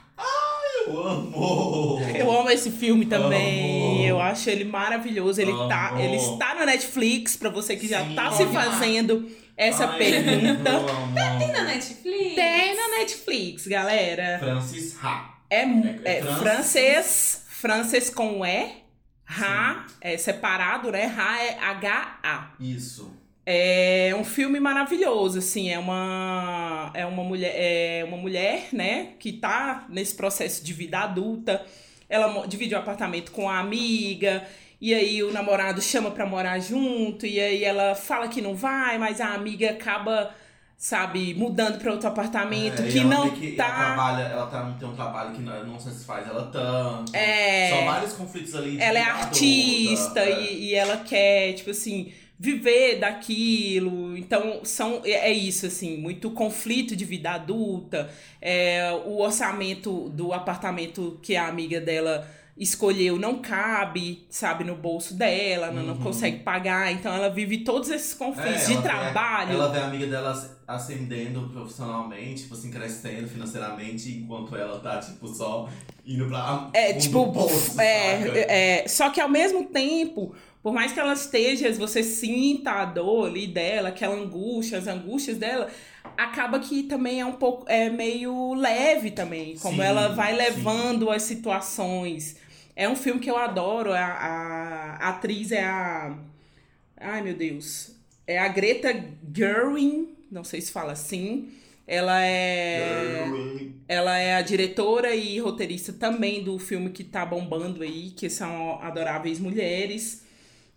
Eu amo! Eu amo esse filme também. Amo. Eu acho ele maravilhoso. Ele, tá, ele está na Netflix, pra você que já Sim. tá se lá. fazendo essa Ai, pergunta. amo. Tem na Netflix? Tem na Netflix, galera. Francis Ha. É, É- é é Francis. francês, francês com E, Ra, é separado, né? Ra é H-A. Isso. É um filme maravilhoso, assim, é uma é uma mulher, é uma mulher, né, que tá nesse processo de vida adulta. Ela divide o apartamento com a amiga, e aí o namorado chama pra morar junto, e aí ela fala que não vai, mas a amiga acaba, sabe, mudando pra outro apartamento É, que ela não que tá Ela, trabalha, ela tá, tem um trabalho que não, não satisfaz ela tanto. É. São vários conflitos ali. de ela é vida adulta, artista é. e, e ela quer, tipo assim, viver daquilo. Então, são, é é isso, assim, muito conflito de vida adulta. É, o orçamento do apartamento que a amiga dela escolheu não cabe, sabe, no bolso dela, não, não Uhum. consegue pagar. Então, ela vive todos esses conflitos É, de vê- trabalho. Ela vê a amiga dela ascendendo profissionalmente, tipo assim, crescendo financeiramente, enquanto ela tá, tipo, só indo pra. É, tipo, poço, é, é, só que ao mesmo tempo, por mais que ela esteja, você sinta a dor ali dela, aquela angústia, as angústias dela, acaba que também é um pouco, é meio leve também, como Sim, ela vai sim. levando as situações. É um filme que eu adoro, a, a, a atriz é a, ai meu Deus, é a Greta Gerwig, não sei se fala assim, ela é... Ela é a diretora e roteirista também do filme que tá bombando aí, que são Adoráveis Mulheres.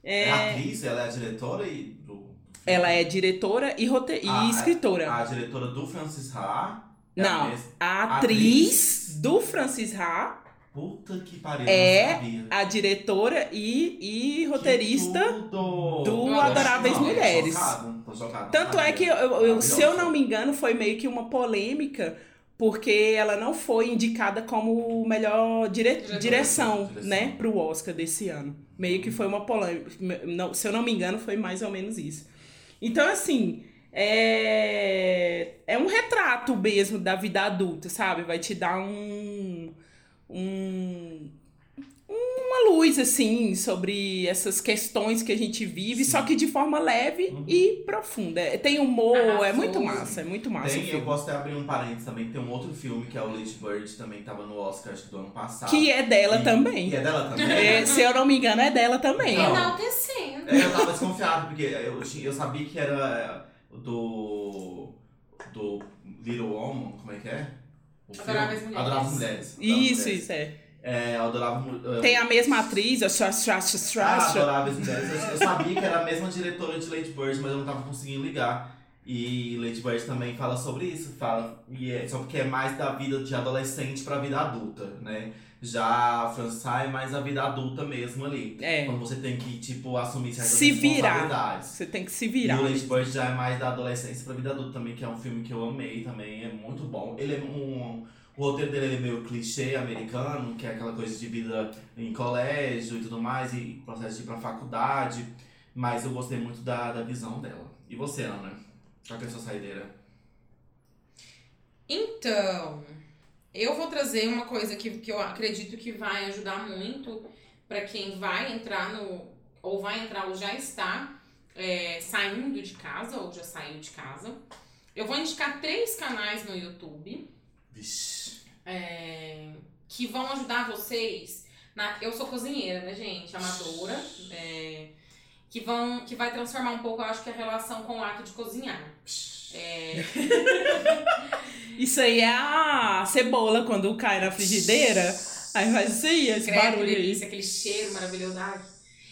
É, É, a atriz, ela é a diretora e. Do... ela é diretora e, rote... Ah, e escritora. A diretora do Francis Ha. é a Não, mes- a atriz. atriz do Francis Ha, Puta que pariu, É não a diretora e, e roteirista. Do Adoráveis chocado, Mulheres. Chocado, Tanto é que, eu- eu- se eu não me engano, foi meio que uma polêmica, porque ela não foi indicada como melhor dire... Diretora. direção, Direção. né, pro Oscar desse ano. Meio que foi uma polêmica. Não, se eu não me engano, foi mais ou menos isso. Então, assim, é, é um retrato mesmo da vida adulta, sabe? Vai te dar um. um uma luz, assim, sobre essas questões que a gente vive, Sim. só que de forma leve Uhum. e profunda. É, Tem humor, é Arrasou. muito massa, é muito massa. o Tem, eu posso até abrir um parênteses também, tem um outro filme que é o Lady Bird, também tava no Oscar, acho que do ano passado. Que é dela E- também. E é dela também? É, se eu não me engano, é dela também. Não. Enaltecendo. É, eu tava desconfiado, porque eu, eu sabia que era é, do. do Little Woman, como é que é? Adoráveis Mulheres. Adoráveis Mulheres. Adoráveis Isso, Mulheres. isso é. É, eu adorava. mu- Tem a mesma atriz, a Strash, Ah, Mulheres. Eu, eu sabia que era a mesma diretora de Lady Bird, mas eu não tava conseguindo ligar. E Lady Bird também fala sobre isso, fala, e é, só porque é mais da vida de adolescente pra vida adulta, né? Já Francis Ha é mais a vida adulta mesmo ali. É. Quando você tem que, tipo, assumir certas Se virar. responsabilidades. Você tem que se E virar. o Lady Bird já é mais da adolescência pra vida adulta também, que é um filme que eu amei também, é muito bom. Ele é um. O roteiro dele é meio clichê americano, que é aquela coisa de vida em colégio e tudo mais, e processo de ir pra faculdade. Mas eu gostei muito da, da visão dela. E você, Ana? É a sua saideira? Então, eu vou trazer uma coisa que, que eu acredito que vai ajudar muito para quem vai entrar no. ou vai entrar ou já está é, saindo de casa ou já saiu de casa. Eu vou indicar três canais no YouTube Vixe. é, que vão ajudar vocês. Na, eu sou cozinheira, né, gente? Amadora. é, que, vão, que vai transformar um pouco, eu acho que a relação com o ato de cozinhar. É, Isso aí é a cebola quando cai na frigideira. Aí faz isso aí, esse Credo, barulho aí. delícia, aquele cheiro maravilhoso. Ai.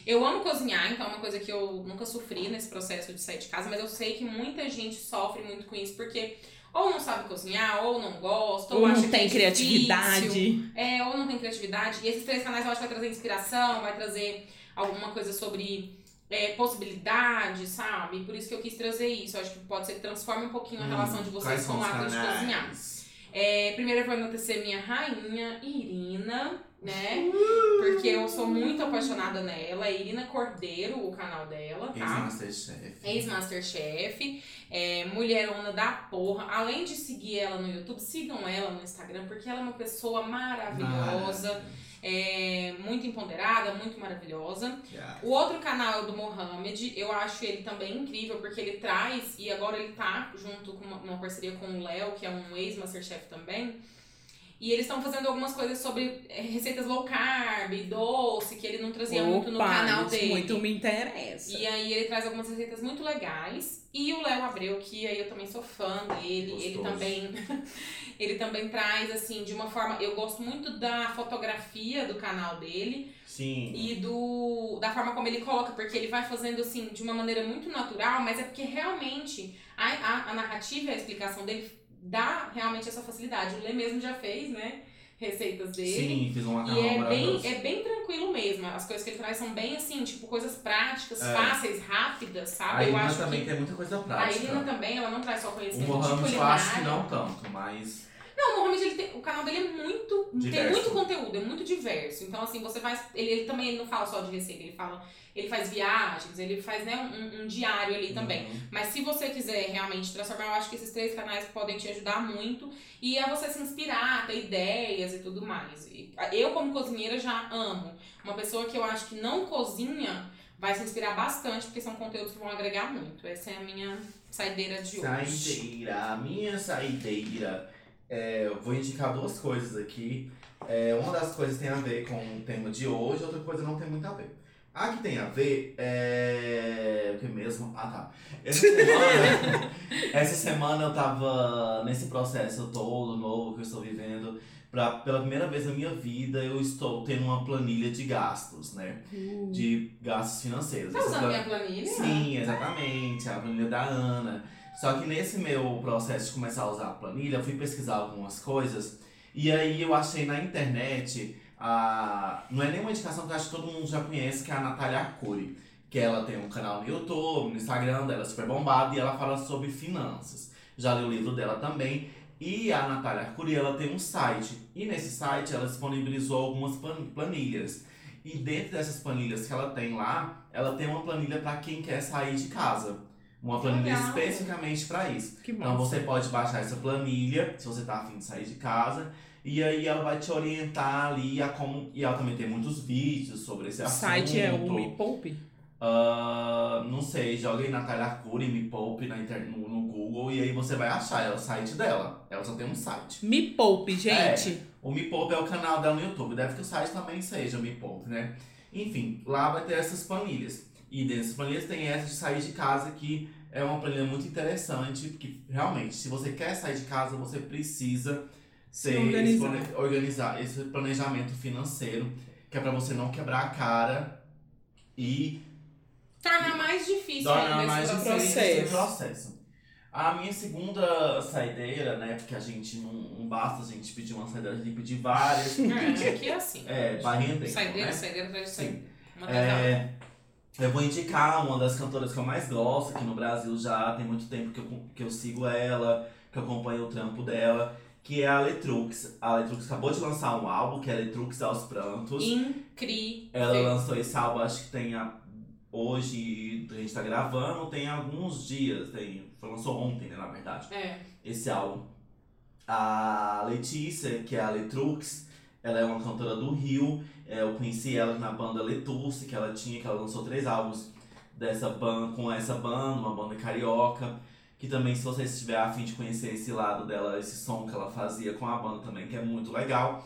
Eu amo cozinhar, então é uma coisa que eu nunca sofri nesse processo de sair de casa, mas eu sei que muita gente sofre muito com isso, porque ou não sabe cozinhar, ou não gosta, ou, Ou acha não que é tem difícil. criatividade. É, ou não tem criatividade. E esses três canais eu acho que vai trazer inspiração, vai trazer alguma coisa sobre é, possibilidade, sabe? Por isso que eu quis trazer isso. Eu acho que pode ser que transforme um pouquinho a relação de Hum, vocês com o ato de cozinhar. É, primeiro eu vou enaltecer minha rainha, Irina. Né? Porque eu sou muito apaixonada nela. É Irina Cordeiro, o canal dela, tá? Ex-Masterchef. Ex-Masterchef, é, mulherona da porra. Além de seguir ela no YouTube, sigam ela no Instagram, porque ela é uma pessoa maravilhosa, é, muito empoderada, muito maravilhosa. Yeah. O outro canal é o do Mohamed, eu acho ele também incrível, porque ele traz, e agora ele tá junto com uma, uma parceria com o Léo, que é um ex-Masterchef também. E eles estão fazendo algumas coisas sobre é, receitas low carb, doce, que ele não trazia muito no Opa, canal isso dele. muito me interessa. E aí ele traz algumas receitas muito legais. E o Léo Abreu, que aí eu também sou fã dele, ele Gostoso. também ele também traz assim de uma forma, eu gosto muito da fotografia do canal dele Sim. e do da forma como ele coloca, porque ele vai fazendo assim de uma maneira muito natural, mas é porque realmente a, a, a narrativa e a explicação dele dá realmente essa facilidade. O Lê mesmo já fez, né? Receitas dele. Sim, fiz um E macarrão é bem, é bem tranquilo mesmo. As coisas que ele traz são bem assim, tipo, coisas práticas, É. fáceis, rápidas, A sabe? eu Irina acho também que. tem muita coisa A prática. Irina também, ela não traz só O conhecimento de Mohamed eu culinária. acho que não tanto, mas. Não, o Mohamed, ele tem, o canal dele é muito. Tem Diverso. muito conteúdo, é muito diverso. Então, assim, você vai. Ele, ele também ele não fala só de receita, ele fala. Ele faz viagens, ele faz, né, um, um diário ali também. Uhum. Mas se você quiser realmente transformar, eu acho que esses três canais podem te ajudar muito. E é você se inspirar, ter ideias e tudo mais. E eu, como cozinheira, já amo. Uma pessoa que eu acho que não cozinha vai se inspirar bastante, porque são conteúdos que vão agregar muito. Essa é a minha saideira de hoje. Saideira, a minha saideira. É, eu vou indicar duas coisas aqui. É, uma das coisas tem a ver com o tema de hoje, outra coisa não tem muito a ver. A que tem a ver é. O que mesmo? Ah, tá. Essa semana, essa semana eu tava nesse processo todo novo que eu estou vivendo. Pra, pela primeira vez na minha vida, eu estou tendo uma planilha de gastos, né? Uh, De gastos financeiros. Tá Essa usando plan- minha planilha? Sim, exatamente. A planilha da Ana. Só que nesse meu processo de começar a usar a planilha, eu fui pesquisar algumas coisas. E aí eu achei na internet, a... não é nenhuma indicação que eu acho que todo mundo já conhece, que é a Natália Arcuri. Que ela tem um canal no YouTube, no Instagram dela, é super bombado, e ela fala sobre finanças. Já li o livro dela também. E a Natália Arcuri, ela tem um site. E nesse site ela disponibilizou algumas plan- planilhas. E dentro dessas planilhas que ela tem lá, ela tem uma planilha para quem quer sair de casa. Uma planilha Legal. especificamente para isso. que Então você pode baixar essa planilha, se você tá afim de sair de casa, e aí ela vai te orientar ali a como. E ela também tem muitos vídeos sobre esse O assunto. site é o Me Poupe? Ah, não sei, joga aí Natália Arcuri, Me Poupe na inter... no, no Google e aí você vai achar é o site dela. Ela só tem um site. Me Poupe, gente. O Me Poupe é o canal dela no YouTube. Deve que o site também seja o Me Poupe, né? Enfim, lá vai ter essas planilhas. E dessas planilhas tem essa de sair de casa que é uma planilha muito interessante, porque realmente, se você quer sair de casa, você precisa Se ter organizar. esse, plane- organizar esse planejamento financeiro, que é pra você não quebrar a cara e Torna mais difícil tornar ainda mais difícil processo. esse processo. A minha segunda saideira, né? Porque a gente não, não basta a gente pedir uma saideira, a gente tem que pedir várias. É, aqui é assim. É, vai render. Saideira, né? saideira da outra. É, eu vou indicar uma das cantoras que eu mais gosto aqui no Brasil já tem muito tempo que eu, que eu sigo ela, que eu acompanho o trampo dela, que é a Letrux. A Letrux acabou de lançar um álbum que é Letrux aos Prantos. Incrível. Ela lançou esse álbum, acho que tem a, hoje, a gente tá gravando, tem alguns dias, tem, foi lançou ontem, né, na verdade É. esse álbum. A Letícia, que é a Letrux, ela é uma cantora do Rio. É, Eu conheci ela na banda Letusse, que ela tinha, que ela lançou três álbuns dessa banda, com essa banda, uma banda carioca. Que também, se você estiver afim de conhecer esse lado dela, esse som que ela fazia com a banda também, que é muito legal.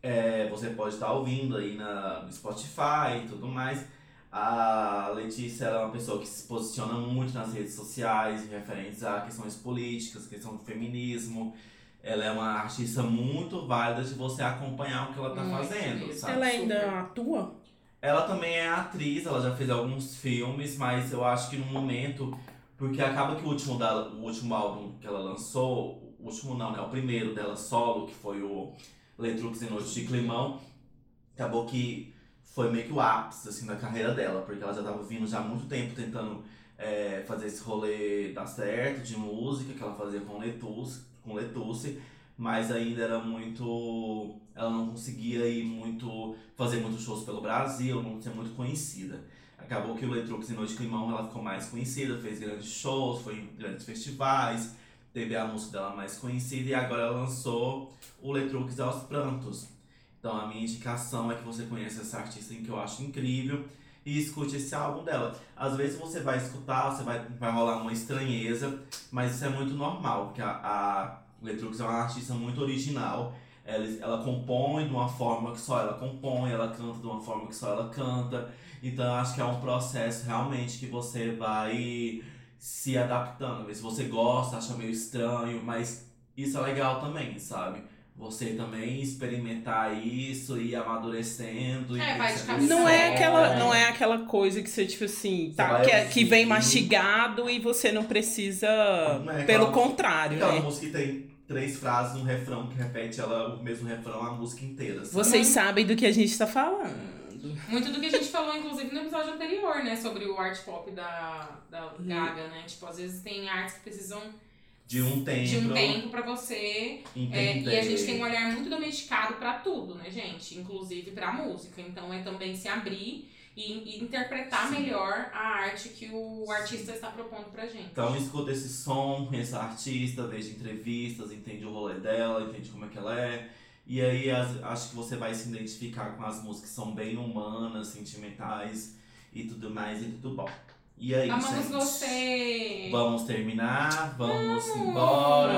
É, você pode estar ouvindo aí na, no Spotify e tudo mais. A Letícia é uma pessoa que se posiciona muito nas redes sociais, referentes a questões políticas, questão do feminismo. Ela é uma artista muito válida de você acompanhar o que ela tá Muito fazendo, sabe? Ela ainda super. atua? Ela também é atriz, ela já fez alguns filmes, mas eu acho que no momento. Porque acaba que o último, dela, o último álbum que ela lançou, o último não, né? O primeiro dela solo, que foi o Letrux e Noite de Climão, acabou que foi meio que o ápice assim, da carreira dela, porque ela já tava vindo já há muito tempo tentando é, fazer esse rolê dar certo de música que ela fazia com Letus, com Letusse, mas ainda era muito. Ela não conseguia ir muito. fazer muitos shows pelo Brasil, não ser muito conhecida. Acabou que o Letrux em Noite Climão ela ficou mais conhecida, fez grandes shows, foi em grandes festivais, teve a música dela mais conhecida e agora ela lançou o Letrux aos Prantos. Então a minha indicação é que você conheça essa artista que eu acho incrível e escute esse álbum dela. Às vezes você vai escutar, você vai, vai rolar uma estranheza, mas isso é muito normal, porque a, a Letrux é uma artista muito original. Ela, ela compõe de uma forma que só ela compõe, ela canta de uma forma que só ela canta. Então acho que é um processo realmente que você vai se adaptando. Se você gosta, acha meio estranho, mas isso é legal também, sabe? Você também experimentar isso e ir amadurecendo. É, e vai de cabeça Não é, É. aquela, não é aquela coisa que você, tipo assim, tá, que, é- que vem mastigado e você não precisa. Não é pelo aquela- contrário, Aquela né? música que tem três frases, um refrão que repete ela, o mesmo refrão a música inteira. sabe? Vocês sabem do que a gente tá falando. Muito do que a gente falou, inclusive, no episódio anterior, né? Sobre o art pop da, da Gaga, né? Tipo, às vezes tem artes que precisam De um tempo. de um tempo pra você. é, e a gente tem um olhar muito domesticado pra tudo, né, gente? Inclusive pra música. Então é também se abrir e, e interpretar Sim. melhor a arte que o artista está propondo pra gente. Então escuta esse som, conheça a artista, veja entrevistas, entende o rolê dela, entende como é que ela é. E aí as- acho que você vai se identificar com as músicas que são bem humanas, sentimentais e tudo mais e tudo bom. E aí, Amamos gente? você! Vamos terminar, vamos Vamos embora.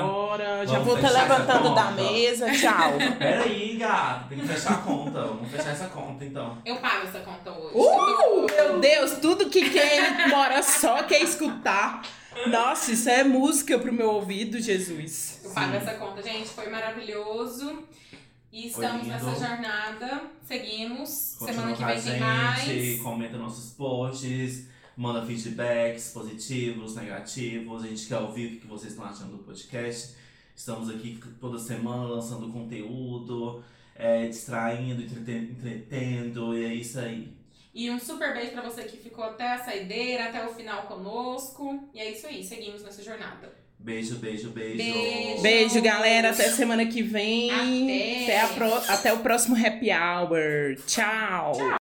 Embora. Já Vamos vou te levantando da mesa. Tchau. Peraí, gato, tem que fechar a conta. Vamos fechar essa conta então. Eu pago essa conta hoje. Uh, meu Deus, tudo que quem mora só quer escutar. Nossa, isso é música pro meu ouvido, Jesus. Eu pago Sim. essa conta, gente. Foi maravilhoso. E estamos nessa jornada. Seguimos. Continua Semana que vem tem mais. comenta nossos posts, manda feedbacks positivos, negativos. A gente quer ouvir o que vocês estão achando do podcast. Estamos aqui toda semana lançando conteúdo, é, distraindo, entreten- entretendo, e é isso aí. E um super beijo pra você que ficou até a saideira, até o final conosco. E é isso aí, seguimos nessa jornada. Beijo, beijo, beijo. Beijo. Beijo, galera. Até semana que vem. Até. Até, a pro- até o próximo happy hour. Tchau.